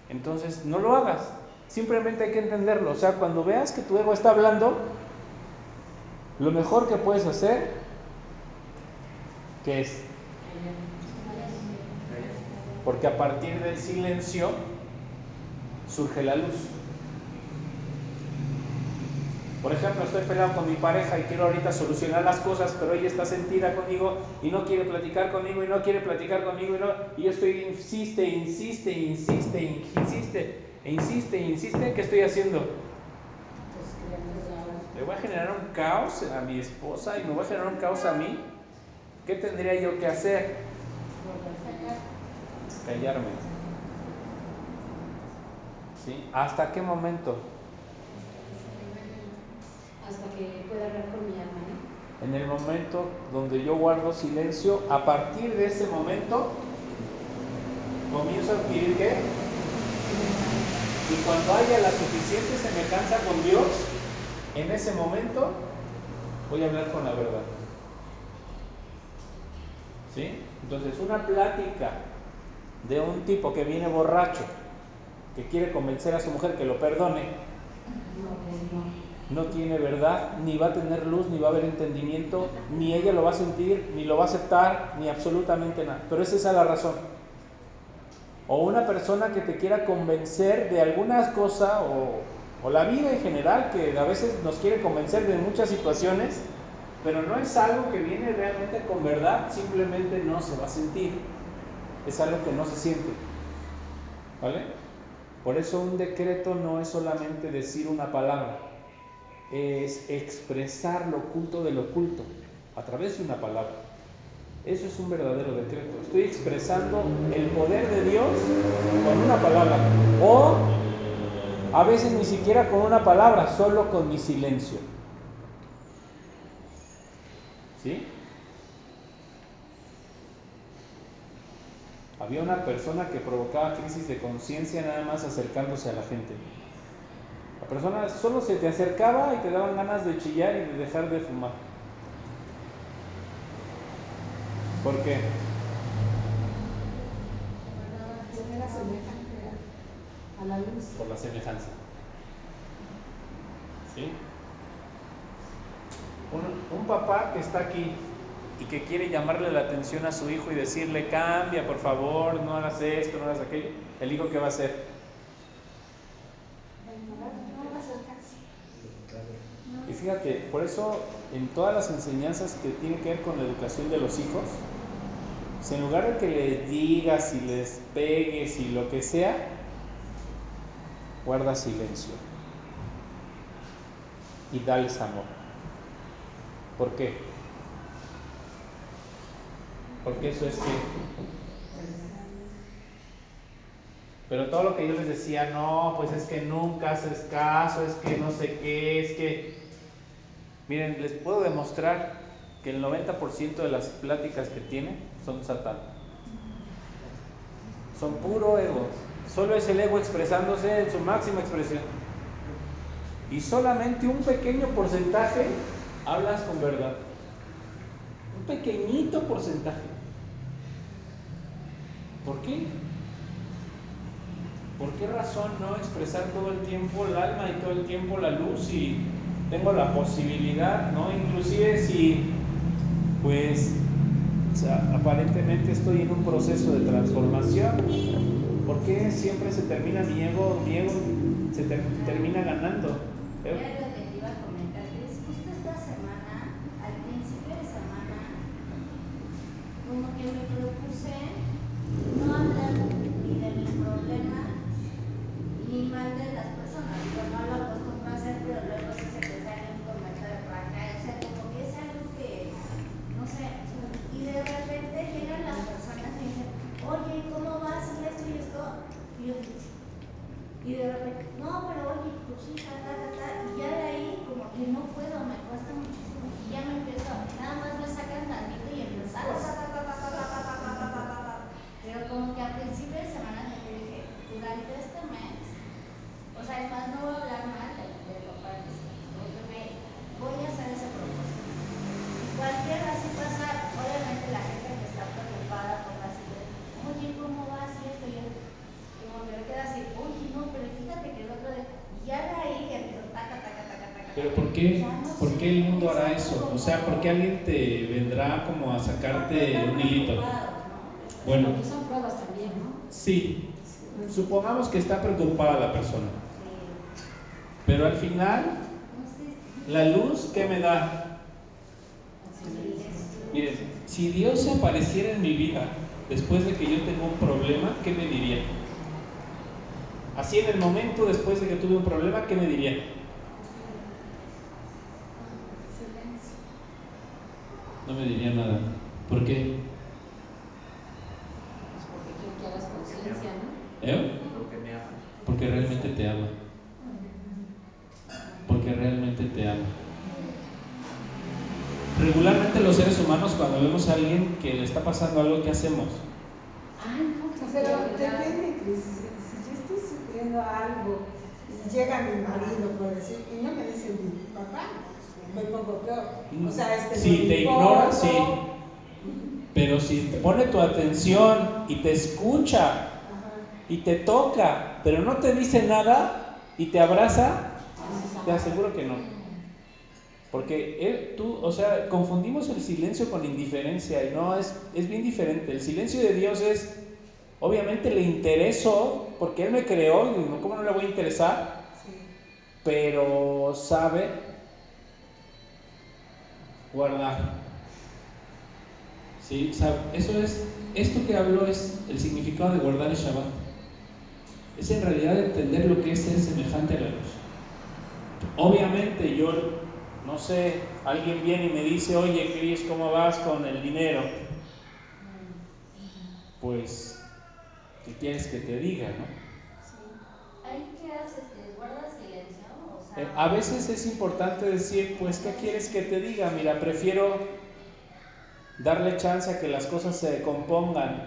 Entonces, no lo hagas. Simplemente hay que entenderlo. O sea, cuando veas que tu ego está hablando, lo mejor que puedes hacer, ¿qué es? Porque a partir del silencio surge la luz. Por ejemplo, estoy peleado con mi pareja y quiero ahorita solucionar las cosas, pero ella está sentida conmigo y no quiere platicar conmigo y no quiere platicar conmigo y, no, yo estoy, insiste, insiste, insiste, insiste, insiste, insiste, ¿qué estoy haciendo? Le voy a generar un caos a mi esposa y me voy a generar un caos a mí. ¿Qué tendría yo que hacer? Callarme. ¿Hasta qué momento? Hasta que pueda hablar con mi alma. En el momento donde yo guardo silencio, a partir de ese momento comienzo a adquirir qué? Y cuando haya la suficiente semejanza con Dios, en ese momento voy a hablar con la verdad. ¿Sí? Entonces, una plática de un tipo que viene borracho, que quiere convencer a su mujer que lo perdone, no tiene verdad, ni va a tener luz, ni va a haber entendimiento, ni ella lo va a sentir, ni lo va a aceptar, ni absolutamente nada. Pero esa es la razón. O una persona que te quiera convencer de alguna cosa, o, o la vida en general, que a veces nos quiere convencer de muchas situaciones, pero no es algo que viene realmente con verdad, simplemente no se va a sentir. Es algo que no se siente. ¿Vale? Por eso un decreto no es solamente decir una palabra, es expresar lo oculto del oculto a través de una palabra. Eso es un verdadero decreto. Estoy expresando el poder de Dios con una palabra. O a veces ni siquiera con una palabra, solo con mi silencio. ¿Sí? Había una persona que provocaba crisis de conciencia nada más acercándose a la gente. La persona solo se te acercaba y te daban ganas de chillar y de dejar de fumar. ¿Por qué? A, la luz. Por la semejanza. ¿Sí? Un, un papá que está aquí y que quiere llamarle la atención a su hijo y decirle, cambia, por favor, no hagas esto, no hagas aquello, el hijo qué va a hacer? Y fíjate, por eso en todas las enseñanzas que tienen que ver con la educación de los hijos, si en lugar de que les digas y les pegues y lo que sea, guarda silencio y dales amor. ¿Por qué? Porque eso es que... Pero todo lo que yo les decía, no, pues es que nunca haces caso, es que no sé qué, es que... Miren, les puedo demostrar que el 90% de las pláticas que tiene son satán. Son puro ego. Solo es el ego expresándose en su máxima expresión. Y solamente un pequeño porcentaje hablas con verdad. Un pequeñito porcentaje. ¿Por qué? ¿Por qué razón no expresar todo el tiempo el alma y todo el tiempo la luz y tengo la posibilidad, ¿no? Inclusive si, pues, aparentemente estoy en un proceso de transformación, ¿por qué siempre se termina mi ego, se termina ganando? lo que te iba a comentar, Cris, justo esta semana, al principio de semana, como que me propuse no hablar ni de mis problemas ni mal de las personas. Digo, no lo acostumbro a hacer, pero luego sí se te sale un comentario por acá. O sea, como que es algo que, no sé, y de repente llegan las personas y dicen, oye, ¿cómo vas? Y esto y esto. Y yo digo, y de repente, no, pero oye, tu hija, ta, ta, ta. Y ya de ¿por qué, Ya no ¿por sé, qué el mundo hará están eso? O sea, ¿por qué alguien te vendrá como a sacarte un hilito? Bueno, Porque son pruebas también, ¿no? sí, supongamos que está preocupada la persona, Sí. pero al final, la luz, ¿qué me da? Miren, si Dios se apareciera en mi vida después de que yo tengo un problema, ¿qué me diría? Así en el momento después de que tuve un problema, ¿qué me diría? Silencio. No me diría nada. ¿Por qué? Pues porque quiere que hagas conciencia, ¿no? ¿Eh? Porque me ama. Porque realmente te ama. Porque realmente te ama. Regularmente los seres humanos cuando vemos a alguien que le está pasando algo, ¿qué hacemos? Ay, no, Pero depende, Cris, si, si yo estoy sufriendo algo y llega mi marido, por decir, y no me dice mi papá, me pongo peor. O sea, es que Si no te ignora, sí. Pero si te pone tu atención y te escucha Ajá. y te toca, pero no te dice nada y te abraza, te aseguro que no. Porque él, tú, o sea, confundimos el silencio con indiferencia y no es, es bien diferente. El silencio de Dios es, obviamente le intereso porque Él me creó y ¿cómo no le voy a interesar? Sí. Pero sabe guardar. Sí, sabe, eso es, esto que hablo es el significado de guardar el Shabbat. Es en realidad entender lo que es ser semejante a la luz. Obviamente yo, no sé, alguien viene y me dice, oye Cris, ¿cómo vas con el dinero? Pues, ¿qué quieres que te diga, no? ¿Ahí qué haces? ¿Que guardas silencio? O sea, Eh, a veces es importante decir, pues, ¿qué quieres que te diga? Mira, prefiero darle chance a que las cosas se compongan.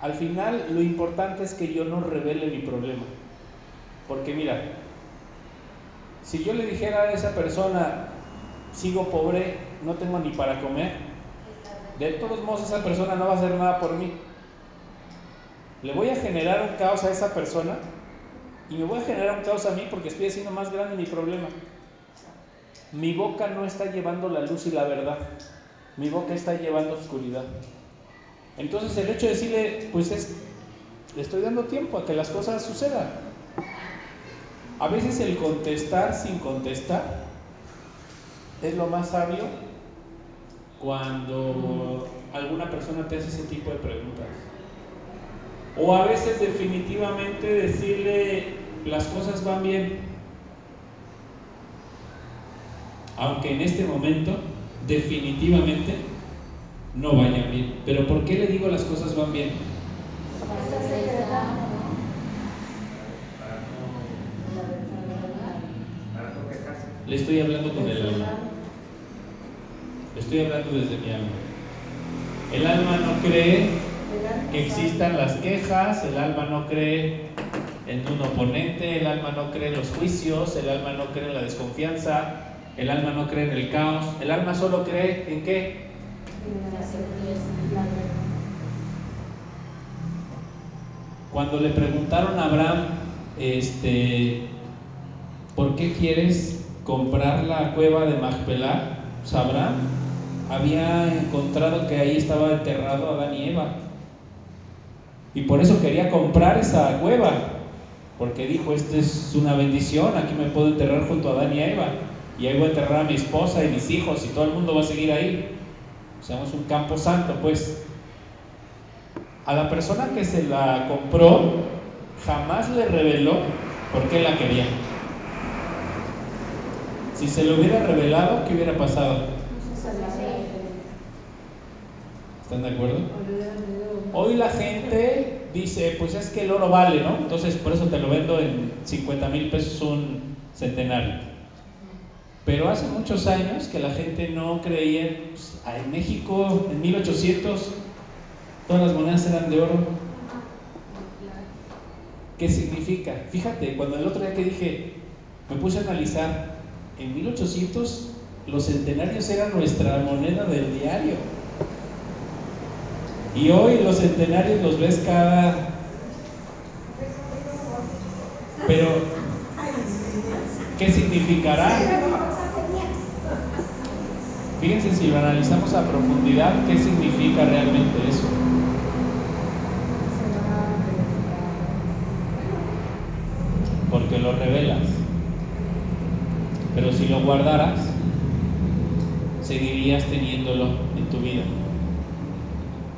Al final, lo importante es que yo no revele mi problema. Porque mira, si yo le dijera a esa persona, sigo pobre, no tengo ni para comer, de todos modos esa persona no va a hacer nada por mí. Le voy a generar un caos a esa persona y me voy a generar un caos a mí porque estoy haciendo más grande mi problema. Mi boca no está llevando la luz y la verdad. Mi boca está llevando oscuridad. Entonces el hecho de decirle, pues es, le estoy dando tiempo a que las cosas sucedan. A veces el contestar sin contestar es lo más sabio cuando alguna persona te hace ese tipo de preguntas. O a veces definitivamente decirle las cosas van bien. Aunque en este momento definitivamente no vayan bien. Pero ¿por qué le digo las cosas van bien? Le estoy hablando con el alma. Le estoy hablando desde mi alma. El alma no cree que existan las quejas, el alma no cree en un oponente, el alma no cree en los juicios, el alma no cree en la desconfianza, el alma no cree en el caos, el alma solo cree en qué? Cuando le preguntaron a Abraham, este, ¿por qué quieres comprar la cueva de Macpelá? Pues Abraham había encontrado que ahí estaba enterrado Adán y Eva. Y por eso quería comprar esa cueva, porque dijo, esta es una bendición, aquí me puedo enterrar junto a Adán y a Eva, y ahí voy a enterrar a mi esposa y mis hijos, y todo el mundo va a seguir ahí. O sea, es un campo santo, pues. A la persona que se la compró, jamás le reveló por qué la quería. Si se lo hubiera revelado, ¿qué hubiera pasado? ¿Están de acuerdo? Hoy la gente dice, pues es que el oro vale, ¿no? Entonces por eso te lo vendo en 50 mil pesos un centenario. Pero hace muchos años que la gente no creía, pues, en México en 1800 todas las monedas eran de oro. ¿Qué significa? Fíjate, cuando el otro día que dije, me puse a analizar, en 1800 los centenarios eran nuestra moneda del diario. Y hoy los centenarios los ves cada... Pero. ¿qué significará? Fíjense si lo analizamos a profundidad, ¿qué significa realmente eso? Porque lo revelas. Pero si lo guardaras, seguirías teniéndolo en tu vida.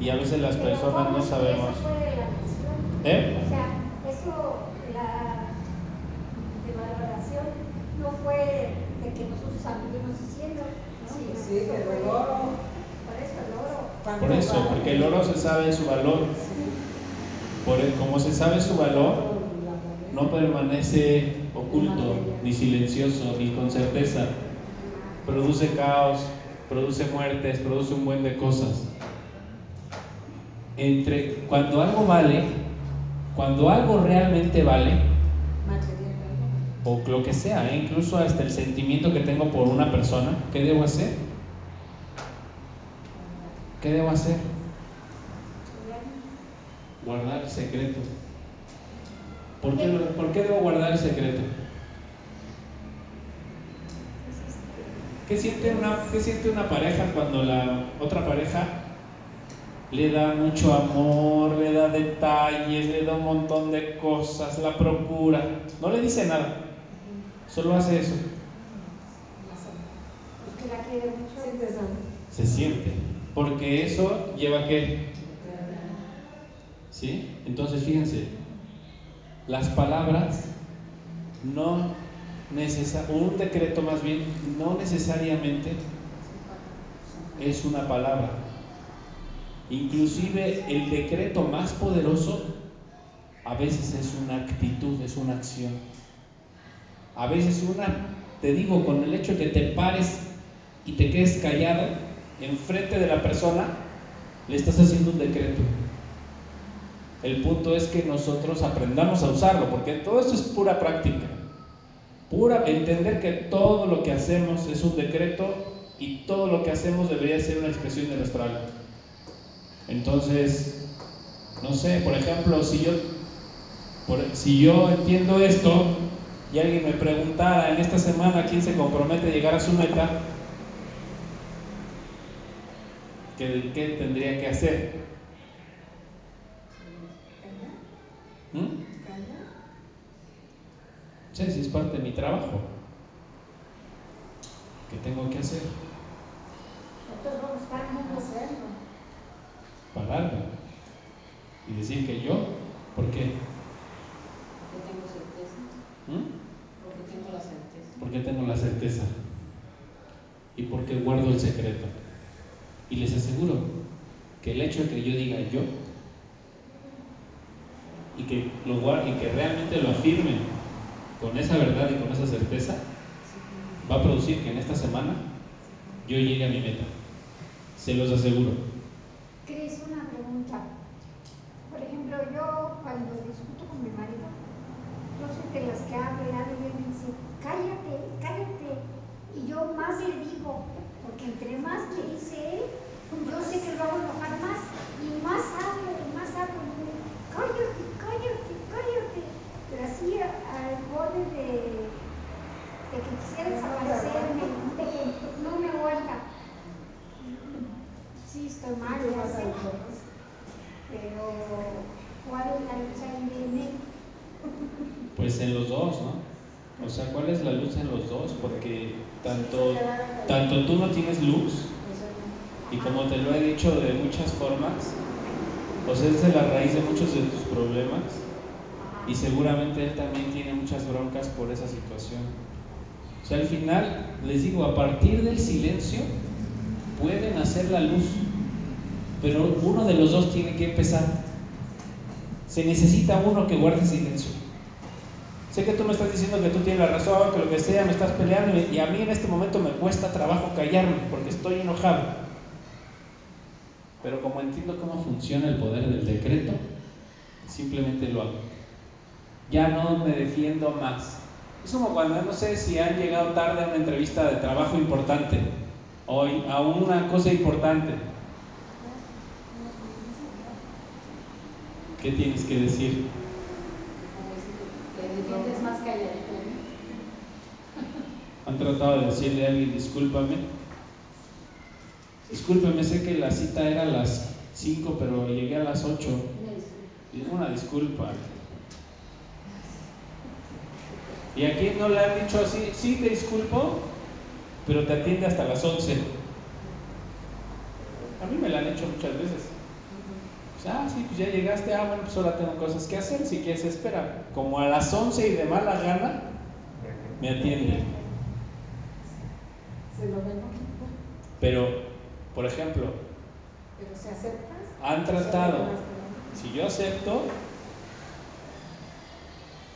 Y a veces las personas ¿cómo no sabemos. eso fue la nación? ¿Eh? O sea, eso, la devaloración no fue de que nosotros anduvimos diciendo, ¿no? Sí, Sino sí, pero el oro. Por eso el oro. ¿cuánto Por eso, vale? porque el oro se sabe su valor. Por, e, como se sabe su valor, no permanece oculto, ni silencioso, ni con certeza. Produce caos, produce muertes, produce un buen de cosas. Entre cuando algo vale, cuando algo realmente vale, o lo que sea, ¿eh? incluso hasta el sentimiento que tengo por una persona, ¿qué debo hacer? ¿Qué debo hacer? Guardar el secreto. ¿Por qué, ¿Por qué debo guardar el secreto? ¿Qué siente, una, ¿Qué siente una pareja cuando la otra pareja le da mucho amor, le da detalles, le da un montón de cosas, la procura? No le dice nada, solo hace eso. Se siente, porque eso lleva a qué? ¿Sí? Entonces fíjense, las palabras no necesariamente, un decreto más bien, no necesariamente es una palabra. Inclusive el decreto más poderoso a veces es una actitud, es una acción. A veces una, te digo, con el hecho que te pares y te quedes callado enfrente de la persona, le estás haciendo un decreto. El punto es que nosotros aprendamos a usarlo, porque todo esto es pura práctica. Pura entender que todo lo que hacemos es un decreto y todo lo que hacemos debería ser una expresión de nuestra alma. Entonces, no sé, por ejemplo, si yo por- si yo entiendo esto y alguien me preguntara en esta semana quién se compromete a llegar a su meta, ¿qué, qué tendría que hacer? ¿Mm? Sí, sí, es parte de mi trabajo. ¿Qué tengo que hacer? Nosotros vamos parando. Hacerlo. Pararme y decir que yo, ¿por qué? Porque tengo certeza. ¿Mm? Porque tengo la certeza. Porque tengo la certeza y porque guardo el secreto. Y les aseguro que el hecho de que yo diga yo y que, lo guar- y que realmente lo afirme con esa verdad y con esa certeza, va a producir que en esta semana yo llegue a mi meta. Se los aseguro. Cris, una pregunta. Por ejemplo, yo cuando discuto con mi marido, yo soy de las que hablo y hablo y él me dice, cállate, cállate. Y yo más le digo, porque entre más me dice él, yo sé que lo hago enojar más y más hablo y más hablo y yo le digo, cállate, cállate, cállate. Pero así a- al borde de, de que quisiera De no te desaparecerme, de que no me aguanta. Sí, estoy mal, Tú ya vas sé, al conoce. pero ¿cuál es la luz ahí de en él? Pues en los dos, ¿no? O sea, ¿cuál es la luz en los dos? Porque tanto, tanto tú no tienes luz, y como te lo he dicho de muchas formas, o sea, es la raíz de muchos de tus problemas, y seguramente él también tiene muchas broncas por esa situación. O sea, al final, les digo, a partir del silencio pueden hacer la luz, pero uno de los dos tiene que empezar. Se necesita uno que guarde silencio. Sé que tú me estás diciendo que tú tienes la razón, que lo que sea, me estás peleando y a mí en este momento me cuesta trabajo callarme porque estoy enojado. Pero como entiendo cómo funciona el poder del decreto, simplemente lo hago. Ya no me defiendo más. Es como cuando no sé si han llegado tarde a una entrevista de trabajo importante o a una cosa importante. ¿Qué tienes que decir? Te defiendes más calladito. ¿Han tratado de decirle a alguien discúlpame? Discúlpeme, sé que la cita era a las 5, pero llegué a las 8. Una disculpa. Una disculpa. ¿Y a quién no le han dicho así? Sí, te disculpo, pero te atiende hasta las 11. A mí me la han hecho muchas veces. Pues, ah, sí, pues ya llegaste. Ah, bueno, pues ahora tengo cosas que hacer. Si quieres, espera. Como a las 11 y de mala gana, me atienden. Se lo ganó. Pero, por ejemplo, Pero si aceptas. han tratado. Si yo acepto,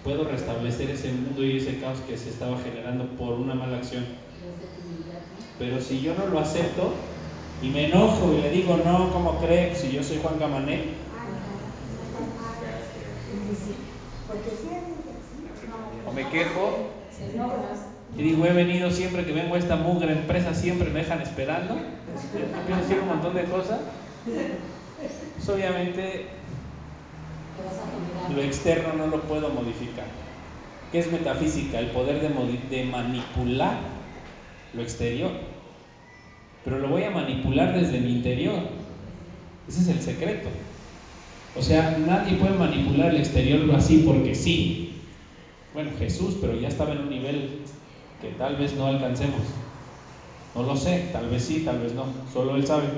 puedo restablecer ese mundo y ese caos que se estaba generando por una mala acción. Pero si yo no lo acepto y me enojo y le digo, no, ¿cómo crees? Pues si yo soy Juan Camané, o me quejo. Y digo, he venido siempre que vengo a esta mugre empresa, siempre me dejan esperando, empiezo decir un montón de cosas, pues obviamente lo externo no lo puedo modificar. ¿Qué es metafísica? El poder de, de manipular lo exterior. Pero lo voy a manipular desde mi interior. Ese es el secreto. O sea, nadie puede manipular el exterior así porque sí. Bueno, Jesús, pero ya estaba en un nivel que tal vez no alcancemos. No lo sé, tal vez sí, tal vez no. Solo Él sabe.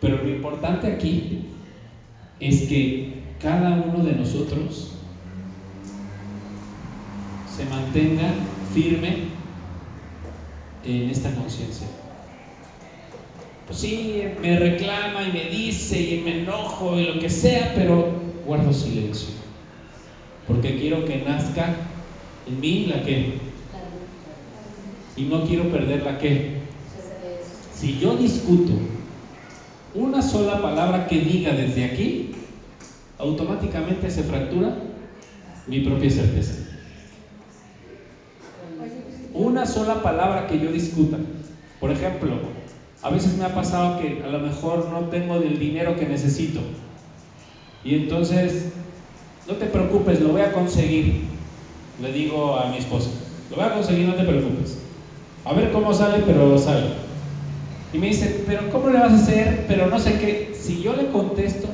Pero lo importante aquí es que cada uno de nosotros se mantenga firme en esta conciencia. Pues sí, me reclama y me dice y me enojo y lo que sea, pero guardo silencio. Porque quiero que nazca en mí la que. Y no quiero perder la que. Si yo discuto una sola palabra que diga desde aquí, automáticamente se fractura mi propia certeza. Una sola palabra que yo discuta. Por ejemplo, a veces me ha pasado que a lo mejor no tengo el dinero que necesito. Y entonces, no te preocupes, lo voy a conseguir. Le digo a mi esposa, lo voy a conseguir, no te preocupes. A ver cómo sale, pero sale. Y me dice, pero ¿cómo le vas a hacer? Pero no sé qué. Si yo le contesto,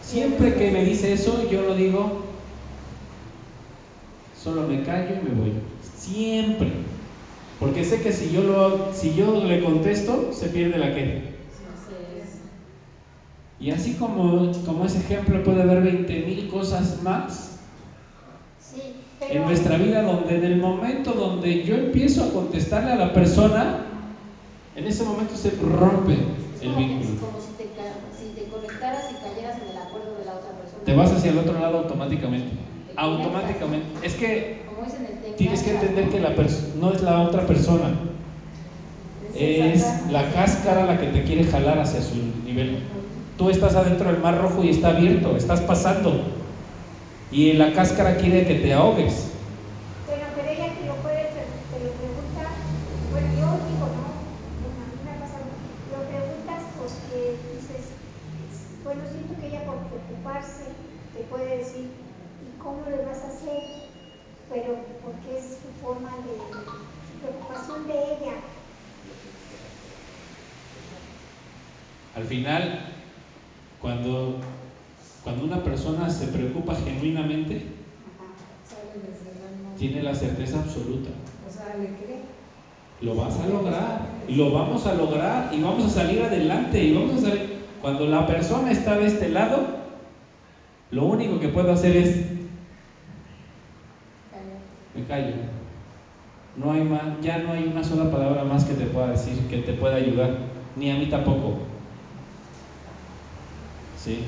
siempre que me dice eso, yo lo digo, solo me callo y me voy. Siempre. Porque sé que si yo, lo, si yo le contesto, se pierde la que. Entonces, Y así como, como ese ejemplo puede haber 20 mil cosas más Sí, en nuestra vida donde en el momento donde yo empiezo a contestarle a la persona, en ese momento se rompe es el vínculo. como si, te, si te conectaras y cayeras en el acuerdo de la otra persona. Te vas hacia el otro lado automáticamente. Automáticamente. Es que tienes que entender que la no es la otra persona, es la cáscara la que te quiere jalar hacia su nivel. Tú estás adentro del mar rojo y está abierto, estás pasando. Y la cáscara quiere que te ahogues. Bueno, pero ella te lo puede, te lo pregunta, bueno, yo digo, no, bueno, a mí me ha pasado, lo preguntas porque dices, es- bueno, siento que ella por preocuparse te puede decir, ¿y cómo le vas a hacer? Pero porque es su forma de, su preocupación de ella. Al final, cuando, cuando una persona se preocupa genuinamente, tiene la certeza absoluta. O sea, le cree. Lo vas a lograr lo vamos a lograr y vamos a salir adelante y vamos a salir. Cuando la persona está de este lado, lo único que puedo hacer es me callo. No hay más, ya no hay una sola palabra más que te pueda decir que te pueda ayudar, ni a mí tampoco. Sí.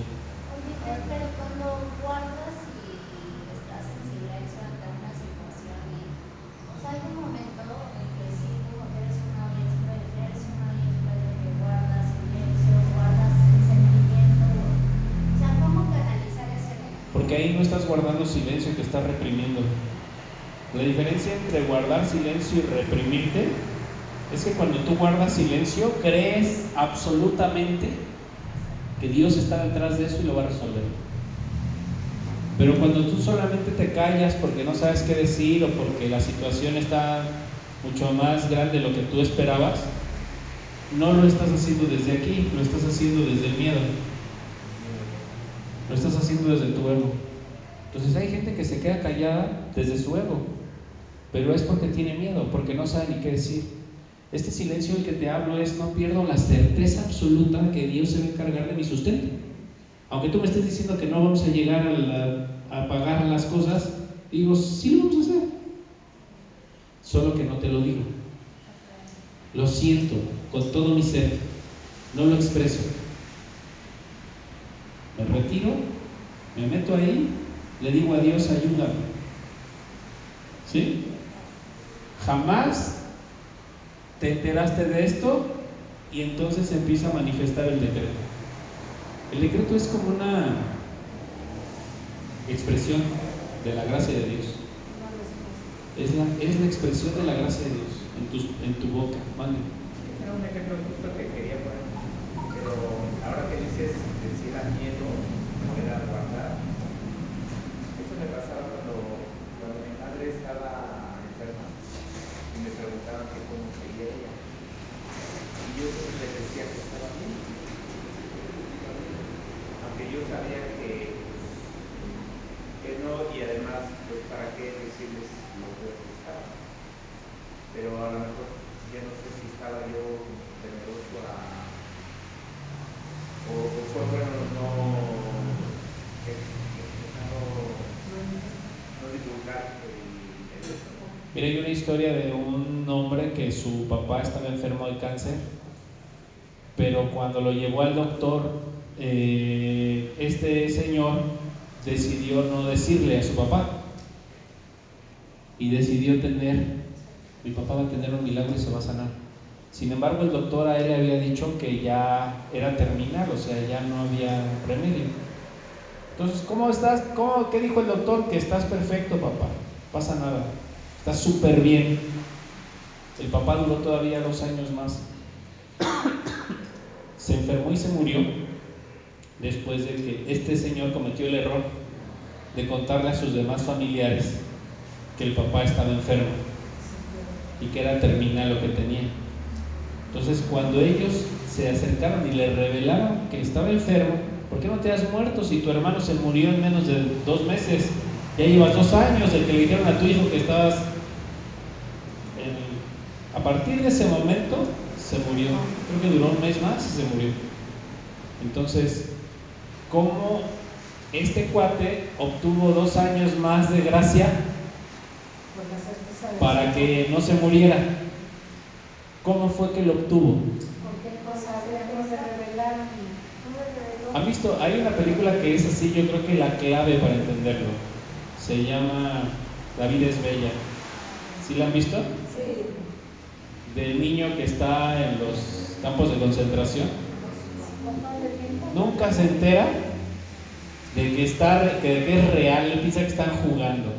Fer, pero cuando guardas y estás en silencio ante una situación y o sea, hay un momento en que sí como que eres un audience player, eres un audience player que guarda silencio, guardas el sentimiento, o sea, ¿cómo canalizar esa energía? Porque ahí no estás guardando silencio, te estás reprimiendo. La diferencia entre guardar silencio y reprimirte es que cuando tú guardas silencio crees absolutamente que Dios está detrás de eso y lo va a resolver. Pero cuando tú solamente te callas porque no sabes qué decir o porque la situación está mucho más grande de lo que tú esperabas, no lo estás haciendo desde aquí, lo estás haciendo desde el miedo. Lo estás haciendo desde tu ego. Entonces hay gente que se queda callada desde su ego, pero es porque tiene miedo, porque no sabe ni qué decir. Este silencio del que te hablo es no pierdo la certeza absoluta que Dios se va a encargar de mi sustento. Aunque tú me estés diciendo que no vamos a llegar a, pagar las cosas, digo, sí lo vamos a hacer. Solo que no te lo digo. Lo siento con todo mi ser. No lo expreso. Me retiro, me meto ahí, le digo a Dios, ayúdame. ¿Sí? Jamás te enteraste de esto y entonces empieza a manifestar el decreto. El decreto es como una expresión de la gracia de Dios. Es la, es la expresión de la gracia de Dios en tu, en tu boca. Mande. Era un ejemplo justo que quería poner, pero ahora que dices de si era miedo era guardar, eso me pasaba cuando, cuando mi madre estaba preguntaban que seguía ella. Y yo les decía que estaba bien. Aunque yo sabía que, que no, y además, pues, ¿para qué decirles lo que estaba? Pero a lo mejor ya no sé si estaba yo temeroso a... O, o fue bueno no... ¿qué? No, divulgar eso. Mira, hay una historia de un hombre que su papá estaba enfermo de cáncer, pero cuando lo llevó al doctor, eh, este señor decidió no decirle a su papá y decidió tener, mi papá va a tener un milagro y se va a sanar. Sin embargo, el doctor a él le había dicho que ya era terminal, o sea, ya no había remedio. Entonces, ¿cómo estás? ¿Cómo, ¿Qué dijo el doctor? Que estás perfecto, papá. Pasa nada. Estás súper bien. El papá duró todavía dos años más. Se enfermó y se murió después de que este señor cometió el error de contarle a sus demás familiares que el papá estaba enfermo y que era terminal lo que tenía. Entonces, cuando ellos se acercaron y le revelaron que estaba enfermo, ¿por qué no te has muerto si tu hermano se murió en menos de dos meses? Ya llevas dos años de que le dijeron a tu hijo que estabas... en- A partir de ese momento se murió. Creo que duró un mes más y se murió. Entonces, ¿cómo este cuate obtuvo dos años más de gracia de para que no se muriera? ¿Cómo fue que lo obtuvo? ¿Han visto? Hay una película que es así, yo creo que la clave para entenderlo. Se llama La vida es bella. ¿Sí la han visto? Sí. Del niño que está en los campos de concentración. Nunca se entera de que, está, que, que es real, él piensa que están jugando.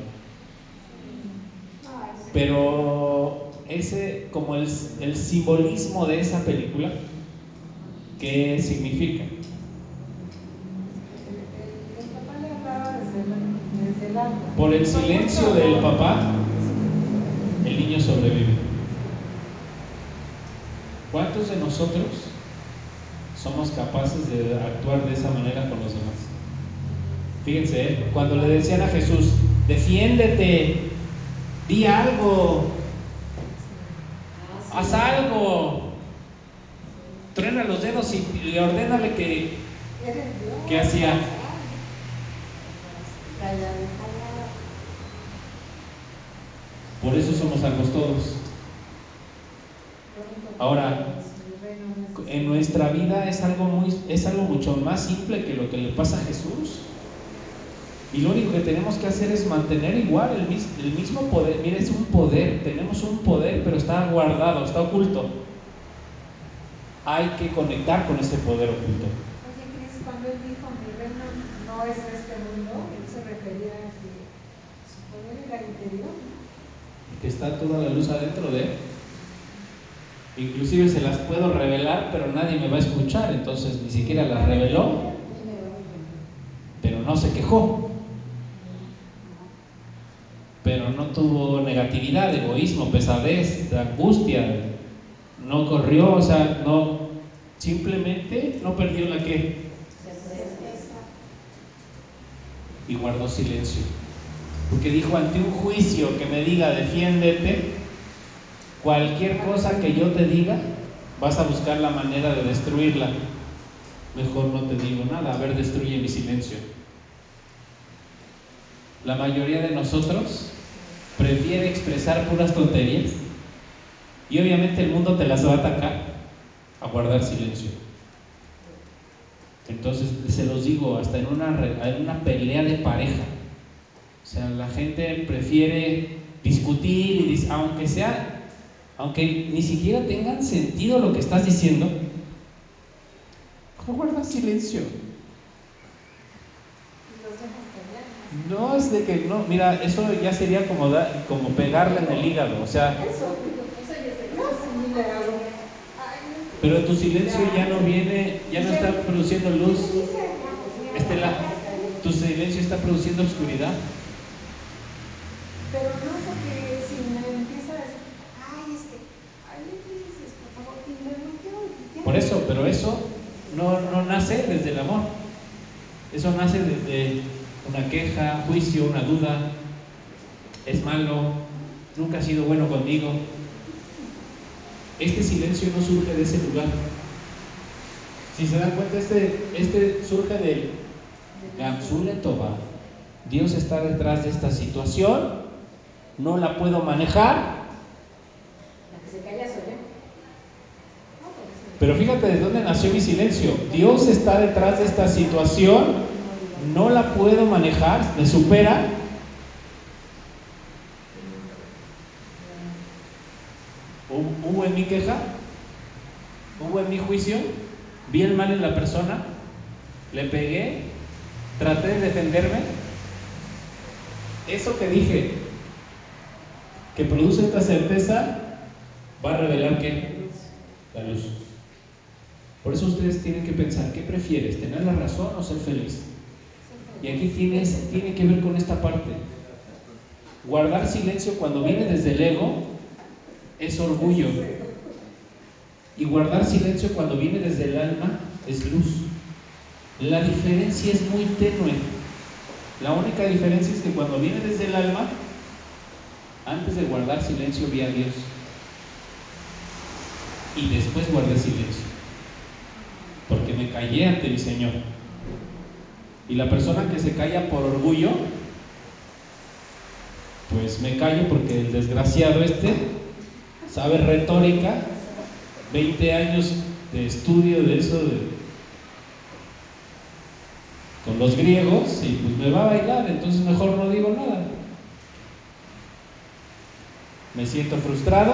Pero ese, como el, el simbolismo de esa película, ¿qué significa? Por el silencio del papá, el niño sobrevive. ¿Cuántos de nosotros somos capaces de actuar de esa manera con los demás? Fíjense, ¿eh? cuando le decían a Jesús, defiéndete, di algo, haz algo, truena los dedos y, y ordénale que. ¿qué hacía? Por eso somos salvos todos. Ahora, En nuestra vida es algo, mucho más simple que lo que le pasa a Jesús. Y lo único que tenemos que hacer es mantener igual el, mis- el mismo poder. Mira, es un poder, tenemos un poder, pero está guardado, está oculto. Hay que conectar con ese poder oculto. Oye, Cris, cuando él dijo mi reino no es de este mundo, él se refería a que su poder era interior. Que está toda la luz adentro de él. Inclusive se las puedo revelar, pero nadie me va a escuchar. Entonces ni siquiera las reveló, pero no se quejó. Pero no tuvo negatividad, egoísmo, pesadez, angustia. no corrió, o sea, no, simplemente no perdió la que y guardó silencio. Porque dijo, ante un juicio que me diga defiéndete, cualquier cosa que yo te diga, vas a buscar la manera de destruirla. Mejor no te digo nada, a ver, destruye mi silencio. La mayoría de nosotros prefiere expresar puras tonterías y obviamente el mundo te las va a atacar a guardar silencio. Entonces, se los digo, hasta en una, en una pelea de pareja. O sea, la gente prefiere discutir y dice, aunque sea, aunque ni siquiera tengan sentido lo que estás diciendo, guarda silencio. No es de que no, mira, eso ya sería como, como pegarle en el hígado, o sea. Pero tu silencio ya no viene, ya no está produciendo luz. Estela, tu silencio está produciendo oscuridad. Pero no, porque si me empieza a decir, ay, es que, ay, dices, por favor, y me volteo Por eso, pero eso no, no nace desde el amor. Eso nace desde una queja, un juicio, una duda. Es malo, nunca ha sido bueno conmigo. Este silencio no surge de ese lugar. Si se dan cuenta, este, este surge del Gamsule Toba. Dios está detrás de esta situación, no la puedo manejar. La que se calla soy yo. Pero fíjate de dónde nació mi silencio. Dios está detrás de esta situación, no la puedo manejar, me supera. ¿Hubo en mi queja? ¿Hubo en mi juicio? ¿Vi el mal en la persona? ¿Le pegué? ¿Traté de defenderme? Eso que dije, que produce esta certeza, va a revelar que la luz. Por eso ustedes tienen que pensar, ¿qué prefieres? ¿Tener la razón o ser feliz? Y aquí tienes, tiene que ver con esta parte. Guardar silencio cuando viene desde el ego es orgullo. Y guardar silencio cuando viene desde el alma es luz. La diferencia es muy tenue. La única diferencia es que cuando viene desde el alma, antes de guardar silencio vi a Dios. Y después guardé silencio. Porque me callé ante mi Señor. Y la persona que se calla por orgullo, pues me callo porque el desgraciado este sabe retórica 20 años de estudio de eso con los griegos y pues me va a bailar, entonces mejor no digo nada. Me siento frustrado,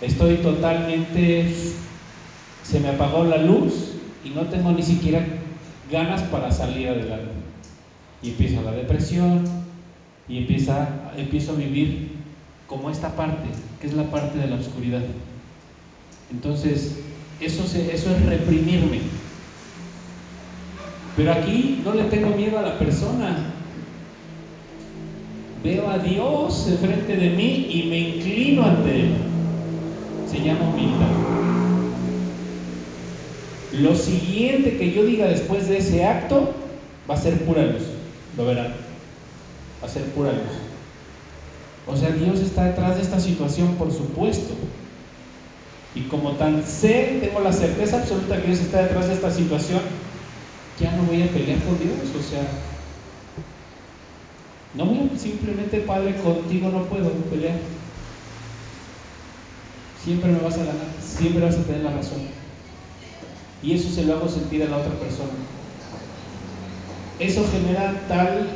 estoy totalmente, se me apagó la luz y no tengo ni siquiera ganas para salir adelante. Y empieza la depresión y empieza, empiezo a vivir como esta parte, que es la parte de la oscuridad. Entonces, eso, eso es reprimirme. Pero aquí no le tengo miedo a la persona. Veo a Dios enfrente de mí y me inclino ante Él. Se llama humildad. Lo siguiente que yo diga después de ese acto va a ser pura luz. Lo verán. Va a ser pura luz. O sea, Dios está detrás de esta situación, por supuesto. Y como tan sé, tengo la certeza absoluta que Dios está detrás de esta situación, ya no voy a pelear con Dios. O sea, no simplemente, Padre, contigo no puedo pelear. Siempre me vas a ganar, siempre vas a tener la razón. Y eso se lo hago sentir a la otra persona. Eso genera tal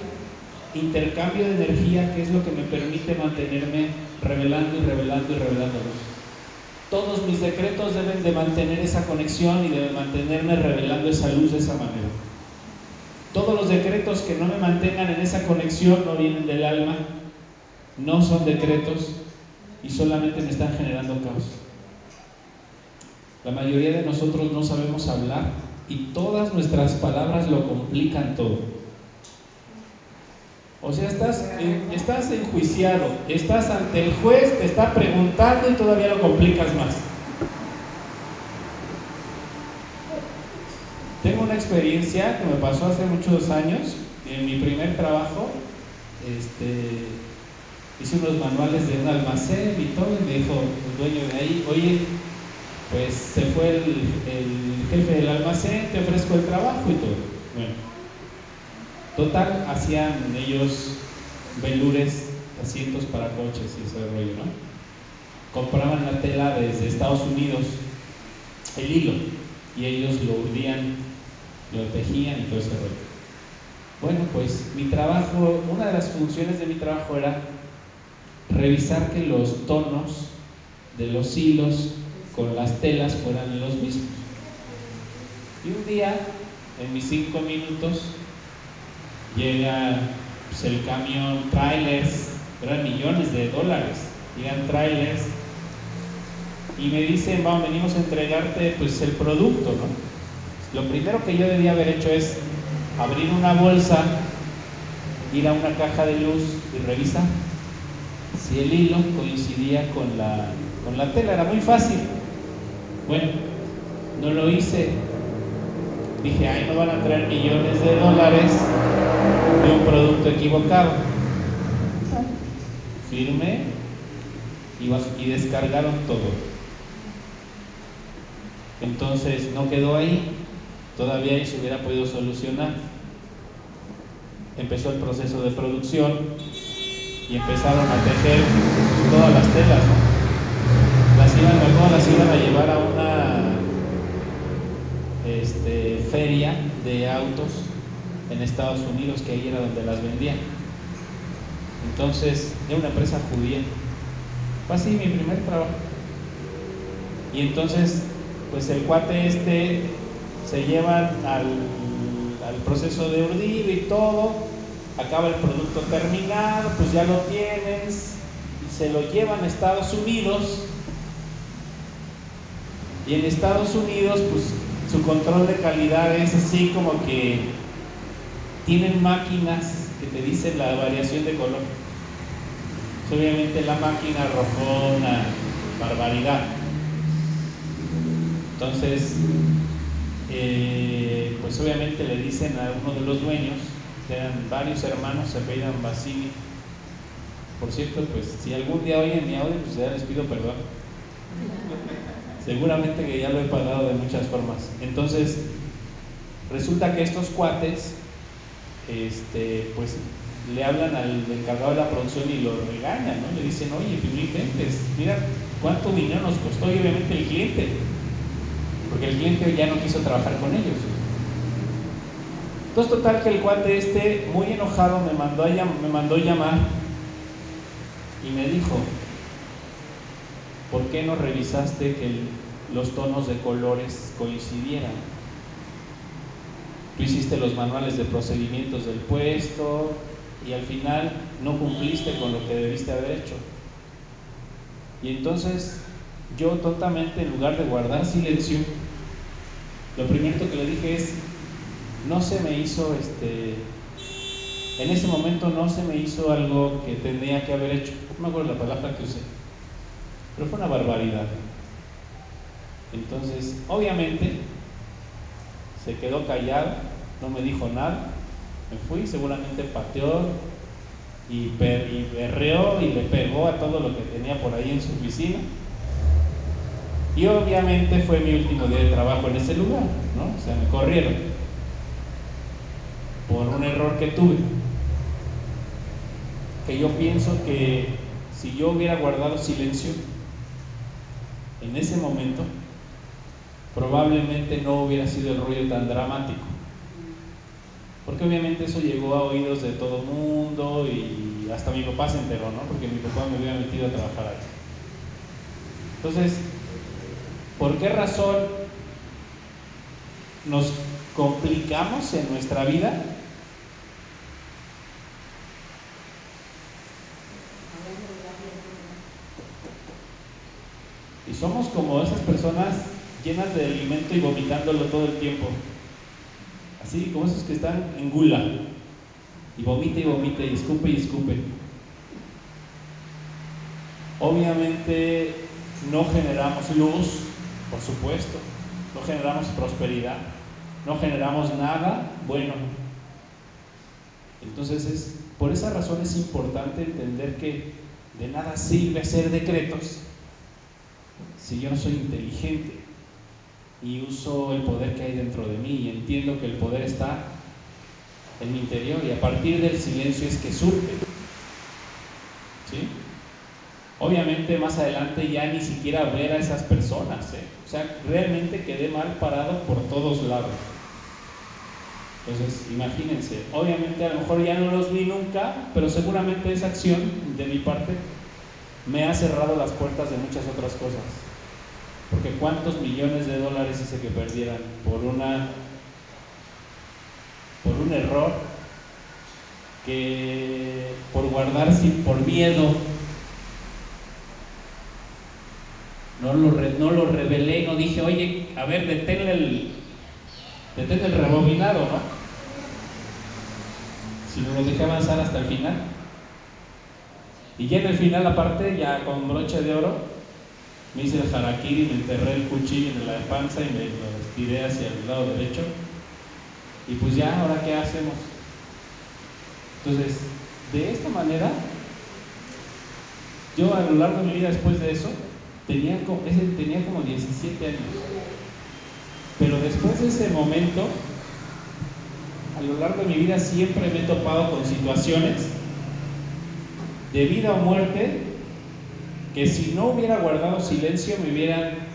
intercambio de energía que es lo que me permite mantenerme revelando y revelando y revelando. Todos mis decretos deben de mantener esa conexión y de mantenerme revelando esa luz de esa manera. Todos los decretos que no me mantengan en esa conexión no vienen del alma, no son decretos y solamente me están generando caos. La mayoría de nosotros no sabemos hablar y todas nuestras palabras lo complican todo. O sea, estás, estás enjuiciado, estás ante el juez, te está preguntando y todavía lo complicas más. Tengo una experiencia que me pasó hace muchos años. En mi primer trabajo, este, hice unos manuales de un almacén y todo, y me dijo el dueño de ahí, oye, pues se fue el, jefe del almacén, te ofrezco el trabajo y todo. Bueno, total, hacían ellos velures, asientos para coches y ese rollo, ¿no? Compraban la tela desde Estados Unidos, el hilo, y ellos lo urdían, lo tejían y todo ese rollo. Bueno, pues mi trabajo, una de las funciones de mi trabajo era revisar que los tonos de los hilos con las telas fueran los mismos. Y un día, en mis cinco minutos, llega pues, el camión, trailers, eran millones de dólares, llegan trailers y me dicen, vamos, venimos a entregarte pues el producto, ¿no? Lo primero que yo debía haber hecho es abrir una bolsa, ir a una caja de luz y revisar si el hilo coincidía con la, con la tela, era muy fácil. Bueno, no lo hice. Dije, ay, no van a traer millones de dólares de un producto equivocado. Firmé y, y descargaron todo. Entonces no quedó ahí, todavía ahí se hubiera podido solucionar. Empezó el proceso de producción y empezaron a tejer todas las telas. Las iban, acuerdo, las iban a llevar a una este, feria de autos en Estados Unidos, que ahí era donde las vendían. Entonces, era una empresa judía. Fue así mi primer trabajo. Y entonces, pues el cuate este se llevan al, al proceso de urdido y todo, acaba el producto terminado, pues ya lo tienes, y se lo llevan a Estados Unidos. Y en Estados Unidos, pues su control de calidad es así como que tienen máquinas que te dicen la variación de color. Pues, obviamente la máquina arrojó una barbaridad. Entonces, eh, pues obviamente le dicen a uno de los dueños, eran varios hermanos, se apellidan Basini. Por cierto, pues si algún día oyen mi audio, pues ya les pido perdón. Seguramente que ya lo he pagado de muchas formas. Entonces, resulta que estos cuates, este, pues le hablan al encargado de la producción y lo regañan, ¿no? Le dicen, oye, pues no inventes, mira cuánto dinero nos costó y obviamente el cliente, porque el cliente ya no quiso trabajar con ellos. Entonces, total que el cuate este, muy enojado, me mandó, a me mandó llamar y me dijo, ¿por qué no revisaste que los tonos de colores coincidieran? Tú hiciste los manuales de procedimientos del puesto y al final no cumpliste con lo que debiste haber hecho. Y entonces yo tontamente, en lugar de guardar silencio, lo primero que le dije es, no se me hizo este, en ese momento no se me hizo algo que tenía que haber hecho. No me acuerdo la palabra que usé, pero fue una barbaridad. Entonces, obviamente, se quedó callado, no me dijo nada, me fui, seguramente pateó y, y berreó y le pegó a todo lo que tenía por ahí en su oficina. Y obviamente fue mi último día de trabajo en ese lugar, ¿no? O sea, me corrieron por un error que tuve. Que yo pienso que si yo hubiera guardado silencio en ese momento, probablemente no hubiera sido el rollo tan dramático. Porque obviamente eso llegó a oídos de todo el mundo y hasta mi papá se enteró, ¿no? Porque mi papá me hubiera metido a trabajar ahí. Entonces, ¿por qué razón nos complicamos en nuestra vida? Y somos como esas personas llenas de alimento y vomitándolo todo el tiempo. Así como esos que están en gula. Y vomita y vomita y escupe y escupe. Obviamente no generamos luz, por supuesto, no generamos prosperidad, no generamos nada bueno. Entonces es, por esa razón es importante entender que de nada sirve hacer decretos si yo no soy inteligente y uso el poder que hay dentro de mí y entiendo que el poder está en mi interior y a partir del silencio es que surge. Obviamente más adelante ya ni siquiera ver a esas personas, ¿eh? o sea, realmente quedé mal parado por todos lados. Entonces, imagínense, obviamente a lo mejor ya no los vi nunca, pero seguramente esa acción de mi parte me ha cerrado las puertas de muchas otras cosas. Porque cuántos millones de dólares hice que perdieran por una por un error que por guardar sin por miedo no lo, no lo revelé, no dije, oye, a ver, deténle el, deténle el rebobinado, ¿no? Sino lo dejé avanzar hasta el final. Y ya en el final, aparte, ya con broche de oro, me hice el harakiri, me enterré el cuchillo en la panza y me lo estiré hacia el lado derecho. Y pues ya, ahora qué hacemos. Entonces, de esta manera, yo a lo largo de mi vida después de eso, tenía, tenía como 17 años. Pero después de ese momento, a lo largo de mi vida siempre me he topado con situaciones de vida o muerte que si no hubiera guardado silencio me hubieran...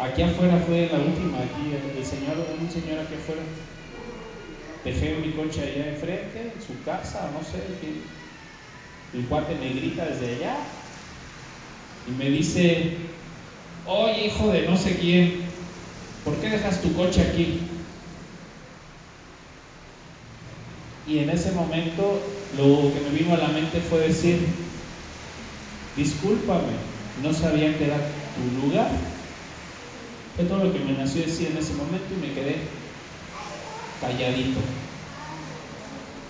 Aquí afuera fue la última, aquí el señor, un señor aquí afuera. Dejé mi coche allá enfrente, en su casa, no sé, el cuate me grita desde allá y me dice, oye hijo de no sé quién, ¿por qué dejas tu coche aquí? Y en ese momento lo que me vino a la mente fue decir, discúlpame, no sabía que era tu lugar. Fue todo lo que me nació decir en ese momento y me quedé calladito.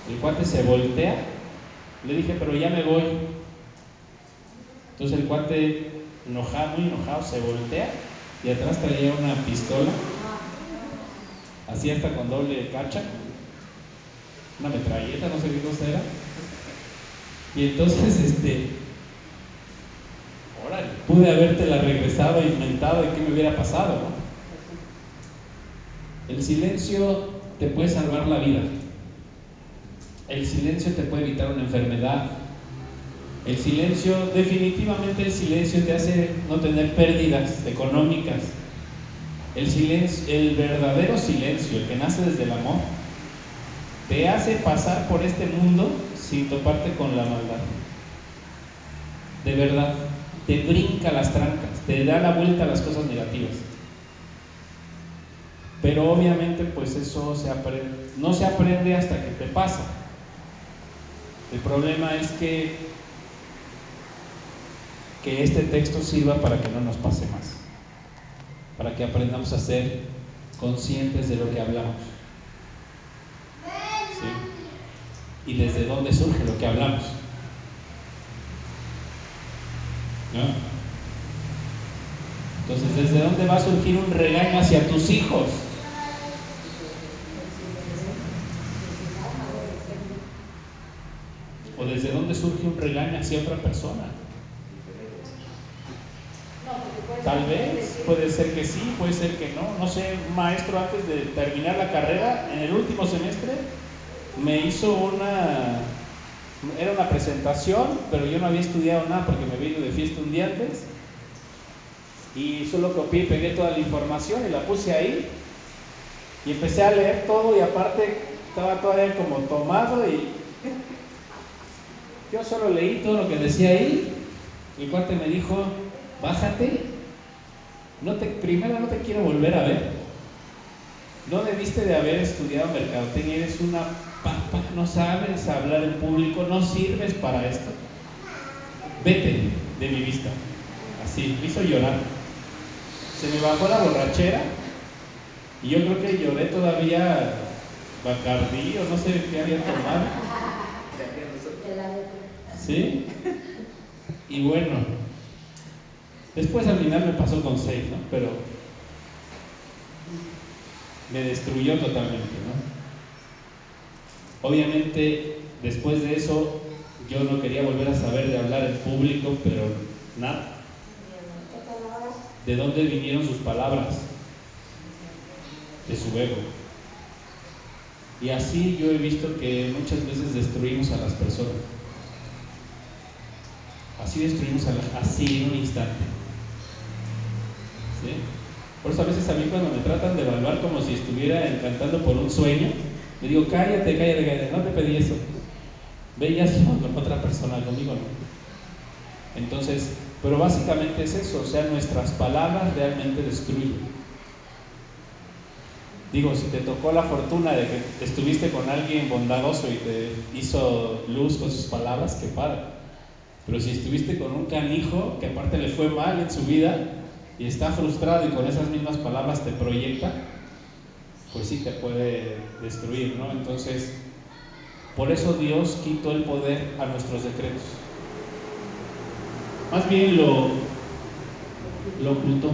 El cuate se voltea, le dije, pero ya me voy. Entonces el cuate, enojado, muy enojado, se voltea y atrás traía una pistola, así hasta con doble cacha, una metralleta, no sé qué cosa era. Y entonces, este, órale, pude habértela regresado y inventado y qué me hubiera pasado, ¿no? El silencio te puede salvar la vida. El silencio te puede evitar una enfermedad. El silencio, definitivamente el silencio te hace no tener pérdidas económicas. El silencio, el verdadero silencio, el que nace desde el amor, te hace pasar por este mundo sin toparte con la maldad. De verdad, te brinca las trancas, te da la vuelta a las cosas negativas. Pero obviamente pues eso se aprende, no se aprende hasta que te pasa. El problema es que, que este texto sirva para que no nos pase más, para que aprendamos a ser conscientes de lo que hablamos. ¿Sí? Y desde dónde surge lo que hablamos. ¿No? Entonces, ¿desde dónde va a surgir un regaño hacia tus hijos? ¿O desde dónde surge un regaño hacia otra persona? Tal vez, puede ser que sí, puede ser que no. No sé, un maestro antes de terminar la carrera, en el último semestre, me hizo una, era una presentación, pero yo no había estudiado nada porque me ido de fiesta un día antes. Y solo copié y pegué toda la información y la puse ahí. Y empecé a leer todo y aparte estaba todavía como tomado y yo solo leí todo lo que decía ahí. El cuate me dijo, bájate. No te, primero no te quiero volver a ver. No debiste de haber estudiado mercadotecnia, eres una papa, no sabes hablar en público, no sirves para esto. Vete de mi vista. Así, me hizo llorar. Se me bajó la borrachera y yo creo que lloré todavía Bacardí o no sé qué había tomado. De la letra. ¿Sí? Y bueno, después al final me pasó con seis, ¿no? Pero me destruyó totalmente, ¿no? Obviamente, después de eso, yo no quería volver a saber de hablar en público, pero nada. ¿De dónde vinieron sus palabras? De su ego. Y así yo he visto que muchas veces destruimos a las personas. Así destruimos a las, así en un instante. Por eso a veces a mí cuando me tratan de evaluar como si estuviera encantando por un sueño, le digo, cállate, cállate, cállate, no te pedí eso. Ve con otra persona, conmigo no. Entonces, pero básicamente es eso, o sea, nuestras palabras realmente destruyen. Digo, si te tocó la fortuna de que estuviste con alguien bondadoso y te hizo luz con sus palabras, qué padre. Pero si estuviste con un canijo que aparte le fue mal en su vida y está frustrado y con esas mismas palabras te proyecta, pues sí te puede destruir, ¿no? Entonces, por eso Dios quitó el poder a nuestros decretos. Más bien lo, ocultó.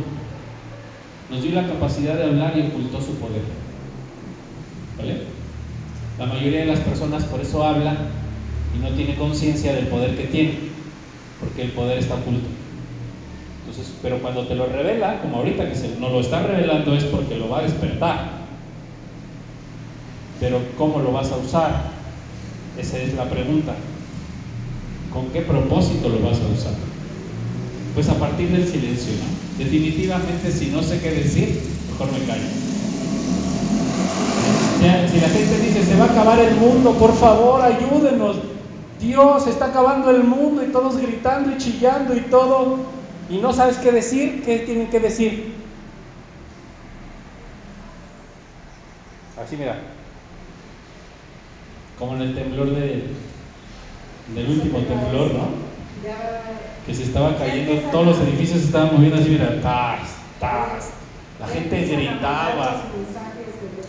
Nos dio la capacidad de hablar y ocultó su poder. ¿Vale? La mayoría de las personas por eso habla y no tiene conciencia del poder que tiene, porque el poder está oculto. Pero cuando te lo revela, como ahorita que se, no lo está revelando, es porque lo va a despertar. Pero ¿cómo lo vas a usar? Esa es la pregunta. ¿Con qué propósito lo vas a usar? Pues a partir del silencio, ¿no? Definitivamente si no sé qué decir, mejor me callo. Si la gente dice, se va a acabar el mundo, por favor, ayúdenos. Dios, está acabando el mundo y todos gritando y chillando y todo. Y no sabes qué decir, ¿qué tienen que decir? Así mira. Como en el temblor de, del último temblor, ¿no? que se estaba cayendo, todos los edificios se estaban moviendo así, mira, tas, tas. La gente gritaba,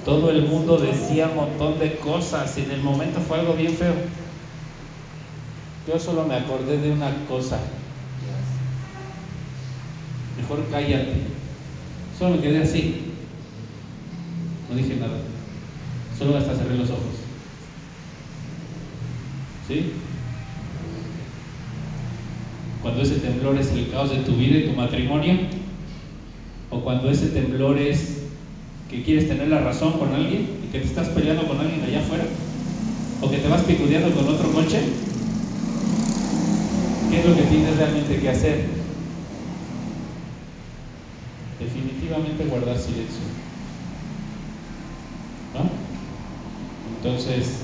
todo el mundo decía un montón de cosas, y en el momento fue algo bien feo. Yo solo me acordé de una cosa. Mejor cállate. Solo me quedé así. No dije nada. Solo hasta cerré los ojos. ¿Sí? Cuando ese temblor es el caos de tu vida y tu matrimonio, o cuando ese temblor es que quieres tener la razón con alguien y que te estás peleando con alguien allá afuera, o que te vas picudeando con otro coche, ¿qué es lo que tienes realmente que hacer? Definitivamente guardar silencio. ¿No? Entonces,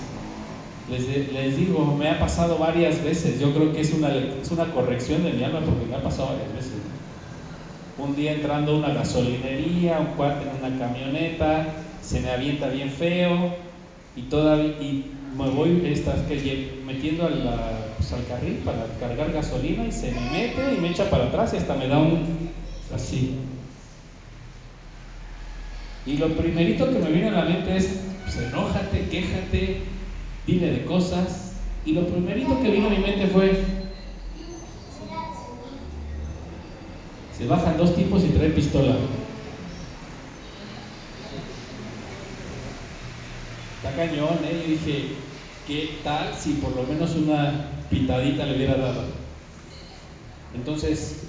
les, digo, me ha pasado varias veces, yo creo que es una, es una corrección de mi alma porque me ha pasado varias veces. Un día entrando a una gasolinería, un en una camioneta, se me avienta bien feo y todavía y me voy estas que metiendo al, pues, al carril para cargar gasolina y se me mete y me echa para atrás y hasta me da un así. Y lo primerito que me viene a la mente es, pues enójate, quéjate, dile de cosas. Y lo primerito que vino a mi mente fue, se bajan dos tipos y traen pistola. Está cañón, ¿eh? Yo dije, ¿qué tal si por lo menos una pitadita le hubiera dado? Entonces,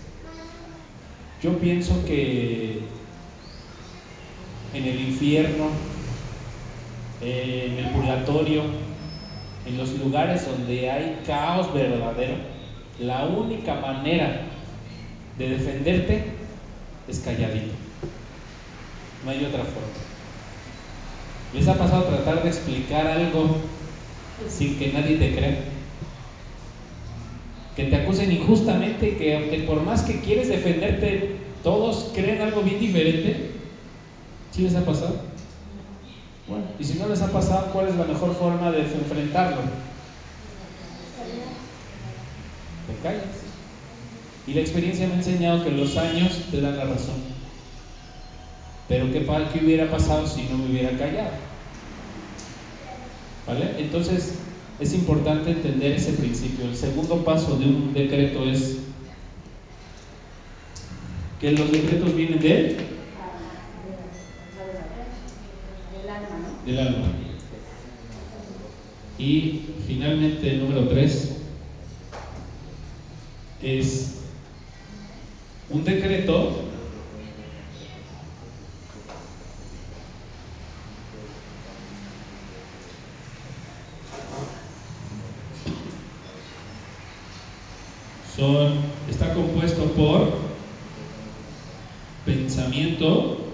yo pienso que en el infierno, en el purgatorio, en los lugares donde hay caos verdadero, la única manera de defenderte es calladito. No hay otra forma. ¿Les ha pasado tratar de explicar algo sin que nadie te crea? Que te acusen injustamente, que, que por más que quieres defenderte, todos creen algo bien diferente. ¿Sí les ha pasado? Bueno, y si no les ha pasado, ¿cuál es la mejor forma de enfrentarlo? Te callas. Y la experiencia me ha enseñado que los años te dan la razón. Pero ¿qué, qué hubiera pasado si no me hubiera callado? ¿Vale? Entonces, es importante entender ese principio. El segundo paso de un decreto es que los decretos vienen de Del alma. Y finalmente, el número tres es un decreto son, está compuesto por pensamiento,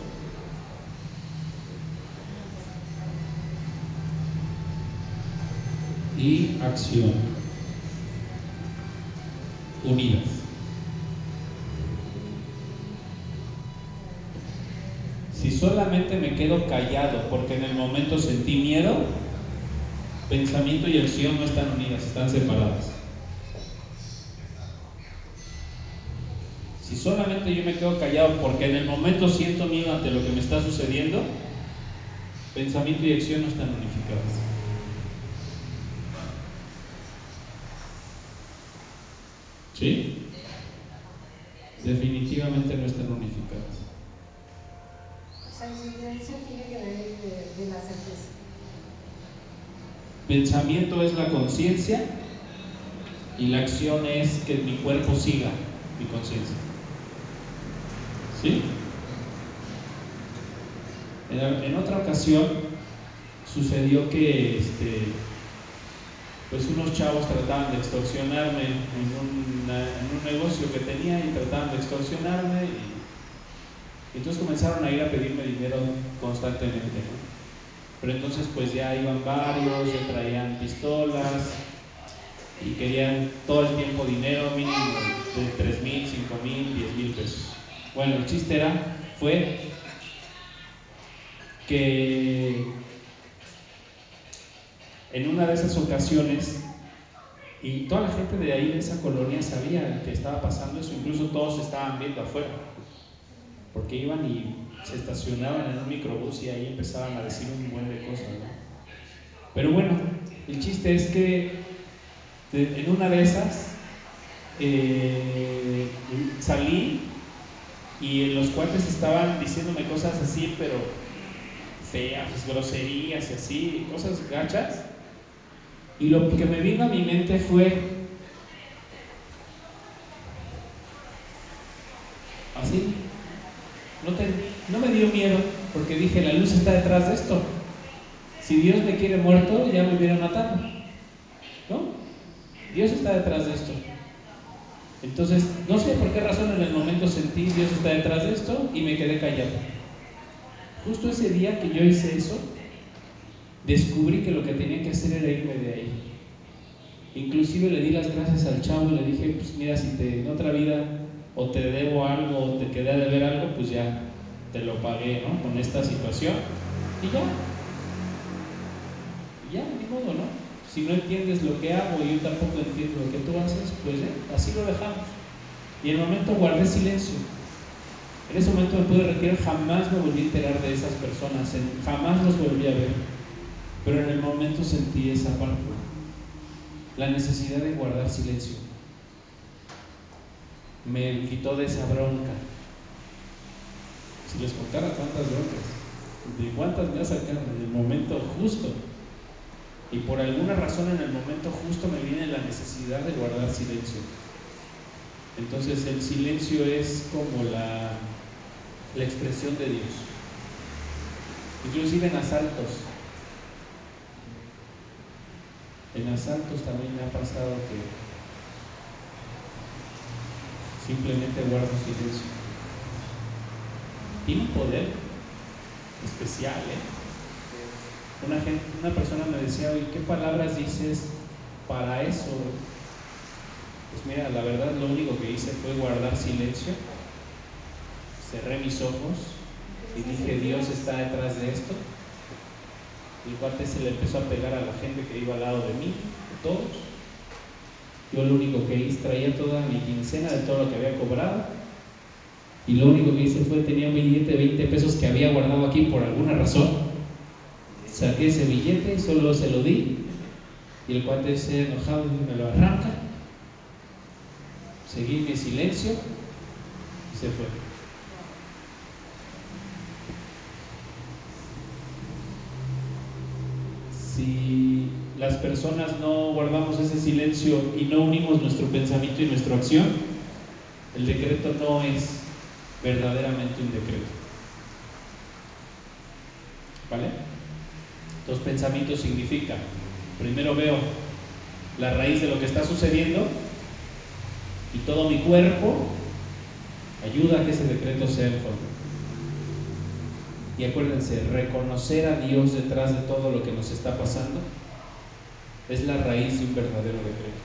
y acción unidas. Si solamente me quedo callado porque en el momento sentí miedo, pensamiento y acción no están unidas, están separadas. Si solamente yo me quedo callado porque en el momento siento miedo ante lo que me está sucediendo, pensamiento y acción no están unificadas. ¿Sí? Definitivamente no están unificadas. O sea, el silencio tiene que venir de, de la certeza. Pensamiento es la conciencia y la acción es que mi cuerpo siga mi conciencia. ¿Sí? En otra ocasión sucedió que este, pues unos chavos trataban de extorsionarme en, en un negocio que tenía y trataban de extorsionarme y, entonces comenzaron a ir a pedirme dinero constantemente. Pero entonces pues ya iban varios, ya traían pistolas y querían todo el tiempo dinero mínimo de 3 mil, 5 mil, 10 mil pesos. Bueno, el chiste era, fue que en una de esas ocasiones, y toda la gente de ahí, de esa colonia, sabía que estaba pasando eso, incluso todos estaban viendo afuera, porque iban y se estacionaban en un microbús y ahí empezaban a decir un buen de cosas, ¿no? Pero bueno, el chiste es que en una de esas eh, salí y los cuates estaban diciéndome cosas así, pero feas, groserías y así, cosas gachas. Y lo que me vino a mi mente fue así. No, me dio miedo porque dije, la luz está detrás de esto. Si Dios me quiere muerto, ya me hubiera matado. ¿No? Dios está detrás de esto. Entonces, no sé por qué razón en el momento sentí Dios está detrás de esto y me quedé callado. Justo ese día que yo hice eso, descubrí que lo que tenía que hacer era irme de ahí. Inclusive le di las gracias al chavo y le dije, pues mira, si te, en otra vida o te debo algo o te quedé a deber algo, pues ya te lo pagué, ¿no? Con esta situación. Y ya, y ya, ni modo, ¿no? Si no entiendes lo que hago y yo tampoco entiendo lo que tú haces, pues ya, así lo dejamos. Y en el momento guardé silencio. En ese momento me pude retirar, jamás me volví a enterar de esas personas, jamás los volví a ver. Pero en el momento sentí esa parte, la necesidad de guardar silencio. Me quitó de esa bronca. Si les contara cuántas broncas, de cuántas me ha sacado en el momento justo. Y por alguna razón en el momento justo me viene la necesidad de guardar silencio. Entonces el silencio es como la, la expresión de Dios. Inclusive en asaltos. En asaltos también me ha pasado que simplemente guardo silencio. Tiene un poder especial, ¿eh? Una, gente, una persona me decía, oye, ¿qué palabras dices para eso? Pues mira, la verdad lo único que hice fue guardar silencio, cerré mis ojos y dije, Dios está detrás de esto. El cuate se le empezó a pegar a la gente que iba al lado de mí, de todos. Yo lo único que hice, traía toda mi quincena de todo lo que había cobrado. Y lo único que hice fue, tenía un billete de 20 pesos que había guardado aquí por alguna razón. saqué ese billete y solo se lo di. Y el cuate ese enojado me lo arranca. Seguí mi silencio y se fue. Si las personas no guardamos ese silencio y no unimos nuestro pensamiento y nuestra acción, el decreto no es verdaderamente un decreto. ¿Vale? Los pensamientos significan, primero veo la raíz de lo que está sucediendo y todo mi cuerpo ayuda a que ese decreto sea en forma. Y acuérdense, reconocer a Dios detrás de todo lo que nos está pasando es la raíz de un verdadero decreto.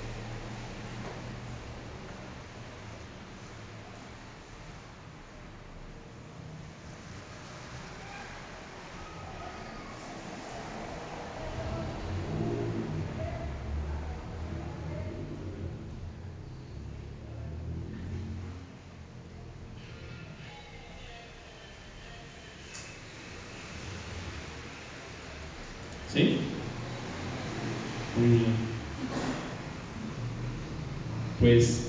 ¿Sí? Muy bien. Pues,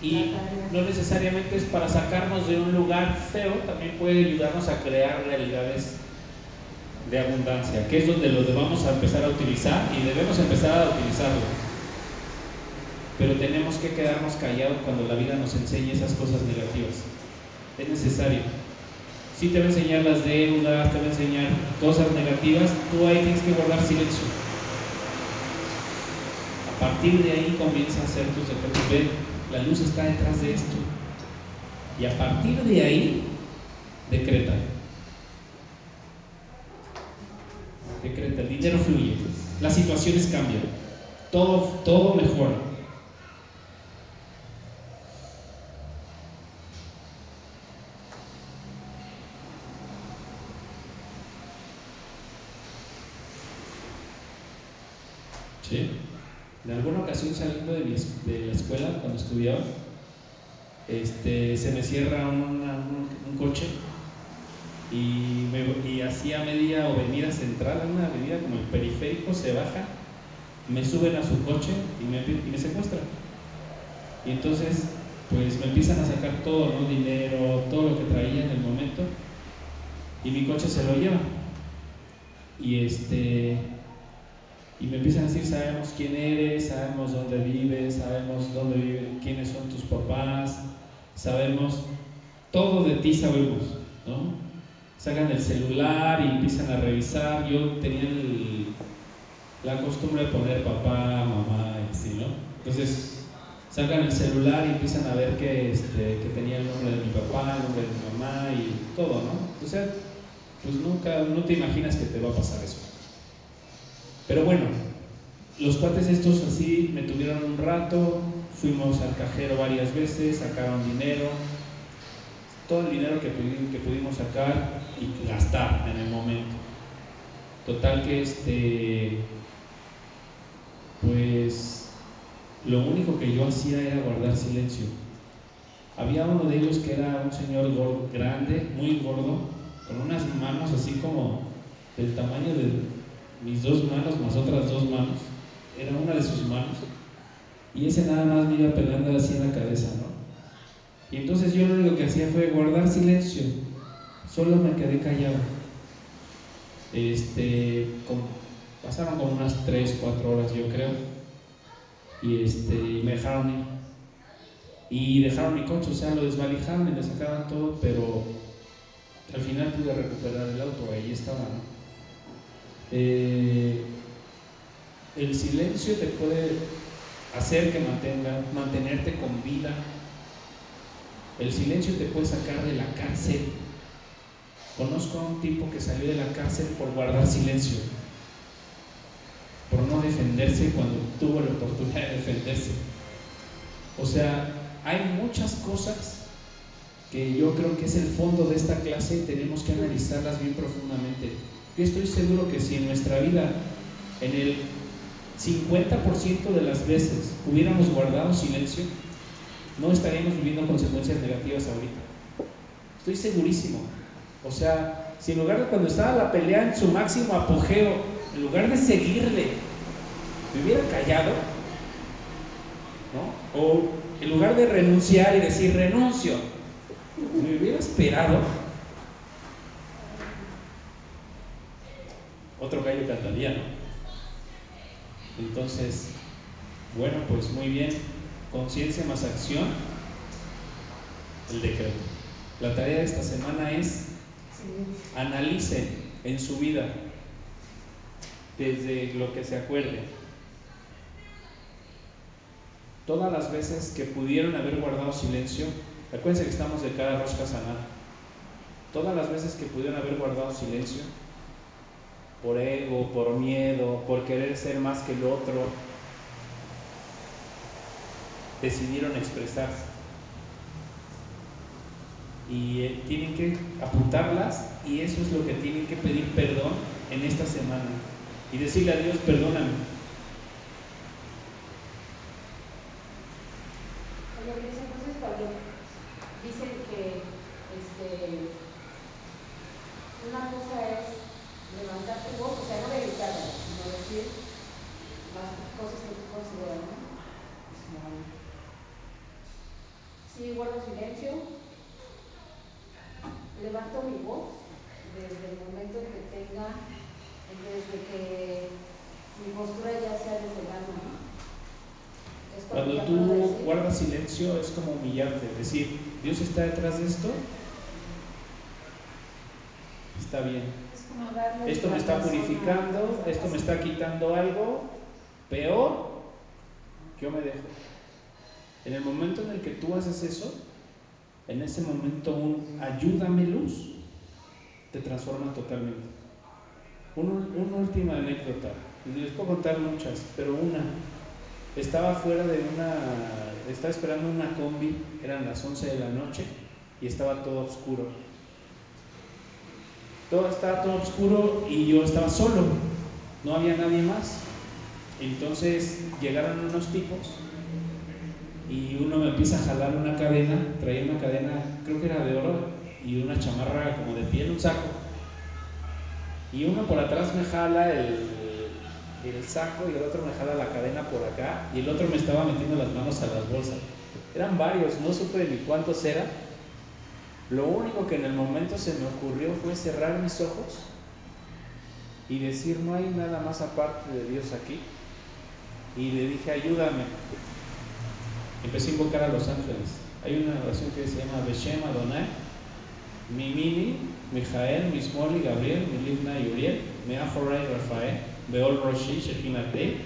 y no necesariamente es para sacarnos de un lugar feo, también puede ayudarnos a crear realidades de abundancia, que es donde lo vamos a empezar a utilizar y debemos empezar a utilizarlo. Pero tenemos que quedarnos callados cuando la vida nos enseñe esas cosas negativas. Es necesario. Si te va a enseñar las deudas, te va a enseñar cosas negativas, tú ahí tienes que guardar silencio. A partir de ahí comienza a hacer tus decretos. Ven, la luz está detrás de esto. Y a partir de ahí, decreta. Decreta, el dinero fluye, las situaciones cambian, todo, todo mejora. En alguna ocasión saliendo de, de la escuela, cuando estudiaba, este, se me cierra un, coche y, me, hacía media avenida central, una avenida como el periférico, se baja, me suben a su coche y me, y me secuestran. Y entonces, pues me empiezan a sacar todo, ¿no? Dinero, todo lo que traía en el momento, y mi coche se lo lleva. Y este, y me empiezan a decir, sabemos quién eres, sabemos dónde vives, sabemos dónde viven, quiénes son tus papás, sabemos, todo de ti sabemos, ¿no? Sacan el celular y empiezan a revisar. Yo tenía la costumbre de poner papá, mamá, y así, ¿no? Entonces, sacan el celular y empiezan a ver que, este, que tenía el nombre de mi papá, el nombre de mi mamá y todo, ¿no? O sea, pues nunca, no te imaginas que te va a pasar eso. Pero bueno, los cuates estos así me tuvieron un rato, fuimos al cajero varias veces, sacaron dinero, todo el dinero que, pudimos sacar y gastar en el momento. Total que este, pues lo único que yo hacía era guardar silencio. Había uno de ellos que era un señor grande, muy gordo, con unas manos así como del tamaño de mis dos manos más otras dos manos, era una de sus manos, y ese nada más me iba pegando así en la cabeza, ¿no? Y entonces yo lo único que hacía fue guardar silencio, solo me quedé callado. Este, pasaron como unas 3, 4 horas yo creo, y este, me dejaron ir. Y dejaron mi coche, o sea, lo desvalijaron y me sacaron todo, pero al final pude recuperar el auto, ahí estaba, ¿no? Eh, el silencio te puede hacer que mantenga, mantenerte con vida. El silencio te puede sacar de la cárcel. Conozco a un tipo que salió de la cárcel por guardar silencio, por no defenderse cuando tuvo la oportunidad de defenderse. O sea, hay muchas cosas que yo creo que es el fondo de esta clase y tenemos que analizarlas bien profundamente. Yo estoy seguro que si en nuestra vida, en el 50% de las veces hubiéramos guardado silencio, no estaríamos viviendo consecuencias negativas ahorita. Estoy segurísimo. O sea, si en lugar de cuando estaba la pelea en su máximo apogeo, en lugar de seguirle, me hubiera callado, ¿no? O en lugar de renunciar y decir renuncio, me hubiera esperado, otro gallo cantaría, ¿no? Entonces, bueno, pues muy bien, conciencia más acción, el decreto. La tarea de esta semana es analice en su vida desde lo que se acuerde. Todas las veces que pudieron haber guardado silencio, acuérdense que estamos de cada rosca sanada. Todas las veces que pudieron haber guardado silencio, por ego, por miedo, por querer ser más que el otro, decidieron expresarse. Y eh, tienen que apuntarlas y eso es lo que tienen que pedir perdón en esta semana. Y decirle a Dios, perdóname. Oye, Cris, entonces cuando dicen que este, una cosa es levantar tu voz, o sea, no gritarla, sino decir las cosas que tú consideras, ¿no? Sí, guardo silencio, levanto mi voz desde el momento en que tenga, desde que mi postura ya sea desde el alma, ¿no? Es Cuando ya puedo tú decir, guardas silencio es como humillarte, decir, Dios está detrás de esto, está bien. Esto me está purificando, esto me está quitando algo peor, yo me dejo. En el momento en el que tú haces eso, en ese momento un ayúdame luz te transforma totalmente. Un- una última anécdota, les puedo contar muchas, pero una. Estaba fuera de una, estaba esperando una combi, eran las 11 de la noche y estaba todo oscuro. Todo estaba todo oscuro y yo estaba solo, no había nadie más. Entonces llegaron unos tipos y uno me empieza a jalar una cadena, traía una cadena, creo que era de oro, y una chamarra como de piel, un saco. Y uno por atrás me jala el, el saco y el otro me jala la cadena por acá y el otro me estaba metiendo las manos a las bolsas. Eran varios, no supe ni cuántos eran. Lo único que en el momento se me ocurrió fue cerrar mis ojos y decir no hay nada más aparte de Dios aquí. Y le dije ayúdame. Empecé a invocar a los ángeles. Hay una oración que se llama Beshem Adonai, Mimini, Mijael, Mismoli, Gabriel, Milivna y Uriel, Meahorai Rafael, Beol Roshi, Shekinatei.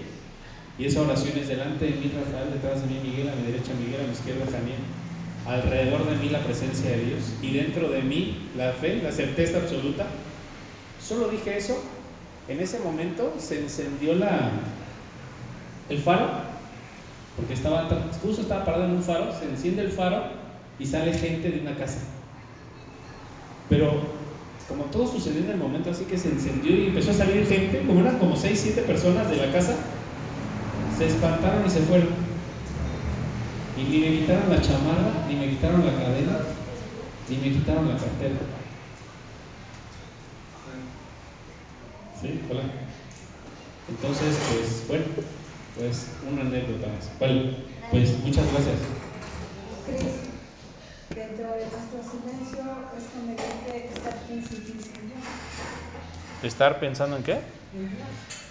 Y esa oración es delante de mí Rafael, detrás de mí Miguel, a mi derecha Miguel, a mi izquierda Janiel. Alrededor de mí la presencia de Dios y dentro de mí la fe, la certeza absoluta. Solo dije eso. En ese momento se encendió la, el faro porque estaba, justo estaba parado en un faro, se enciende el faro y sale gente de una casa. Pero como todo sucedió en el momento, así que se encendió y empezó a salir gente, como eran como 6, 7 personas de la casa, se espantaron y se fueron. Y ni me quitaron la chamarra, ni me quitaron la cadena, ni me quitaron la cartera. Sí, hola. Entonces, pues, bueno, pues una anécdota más. Vale, pues muchas gracias. Dentro de nuestro silencio es conveniente estar 15 y 15 en Dios. ¿Estar pensando en qué? En Dios.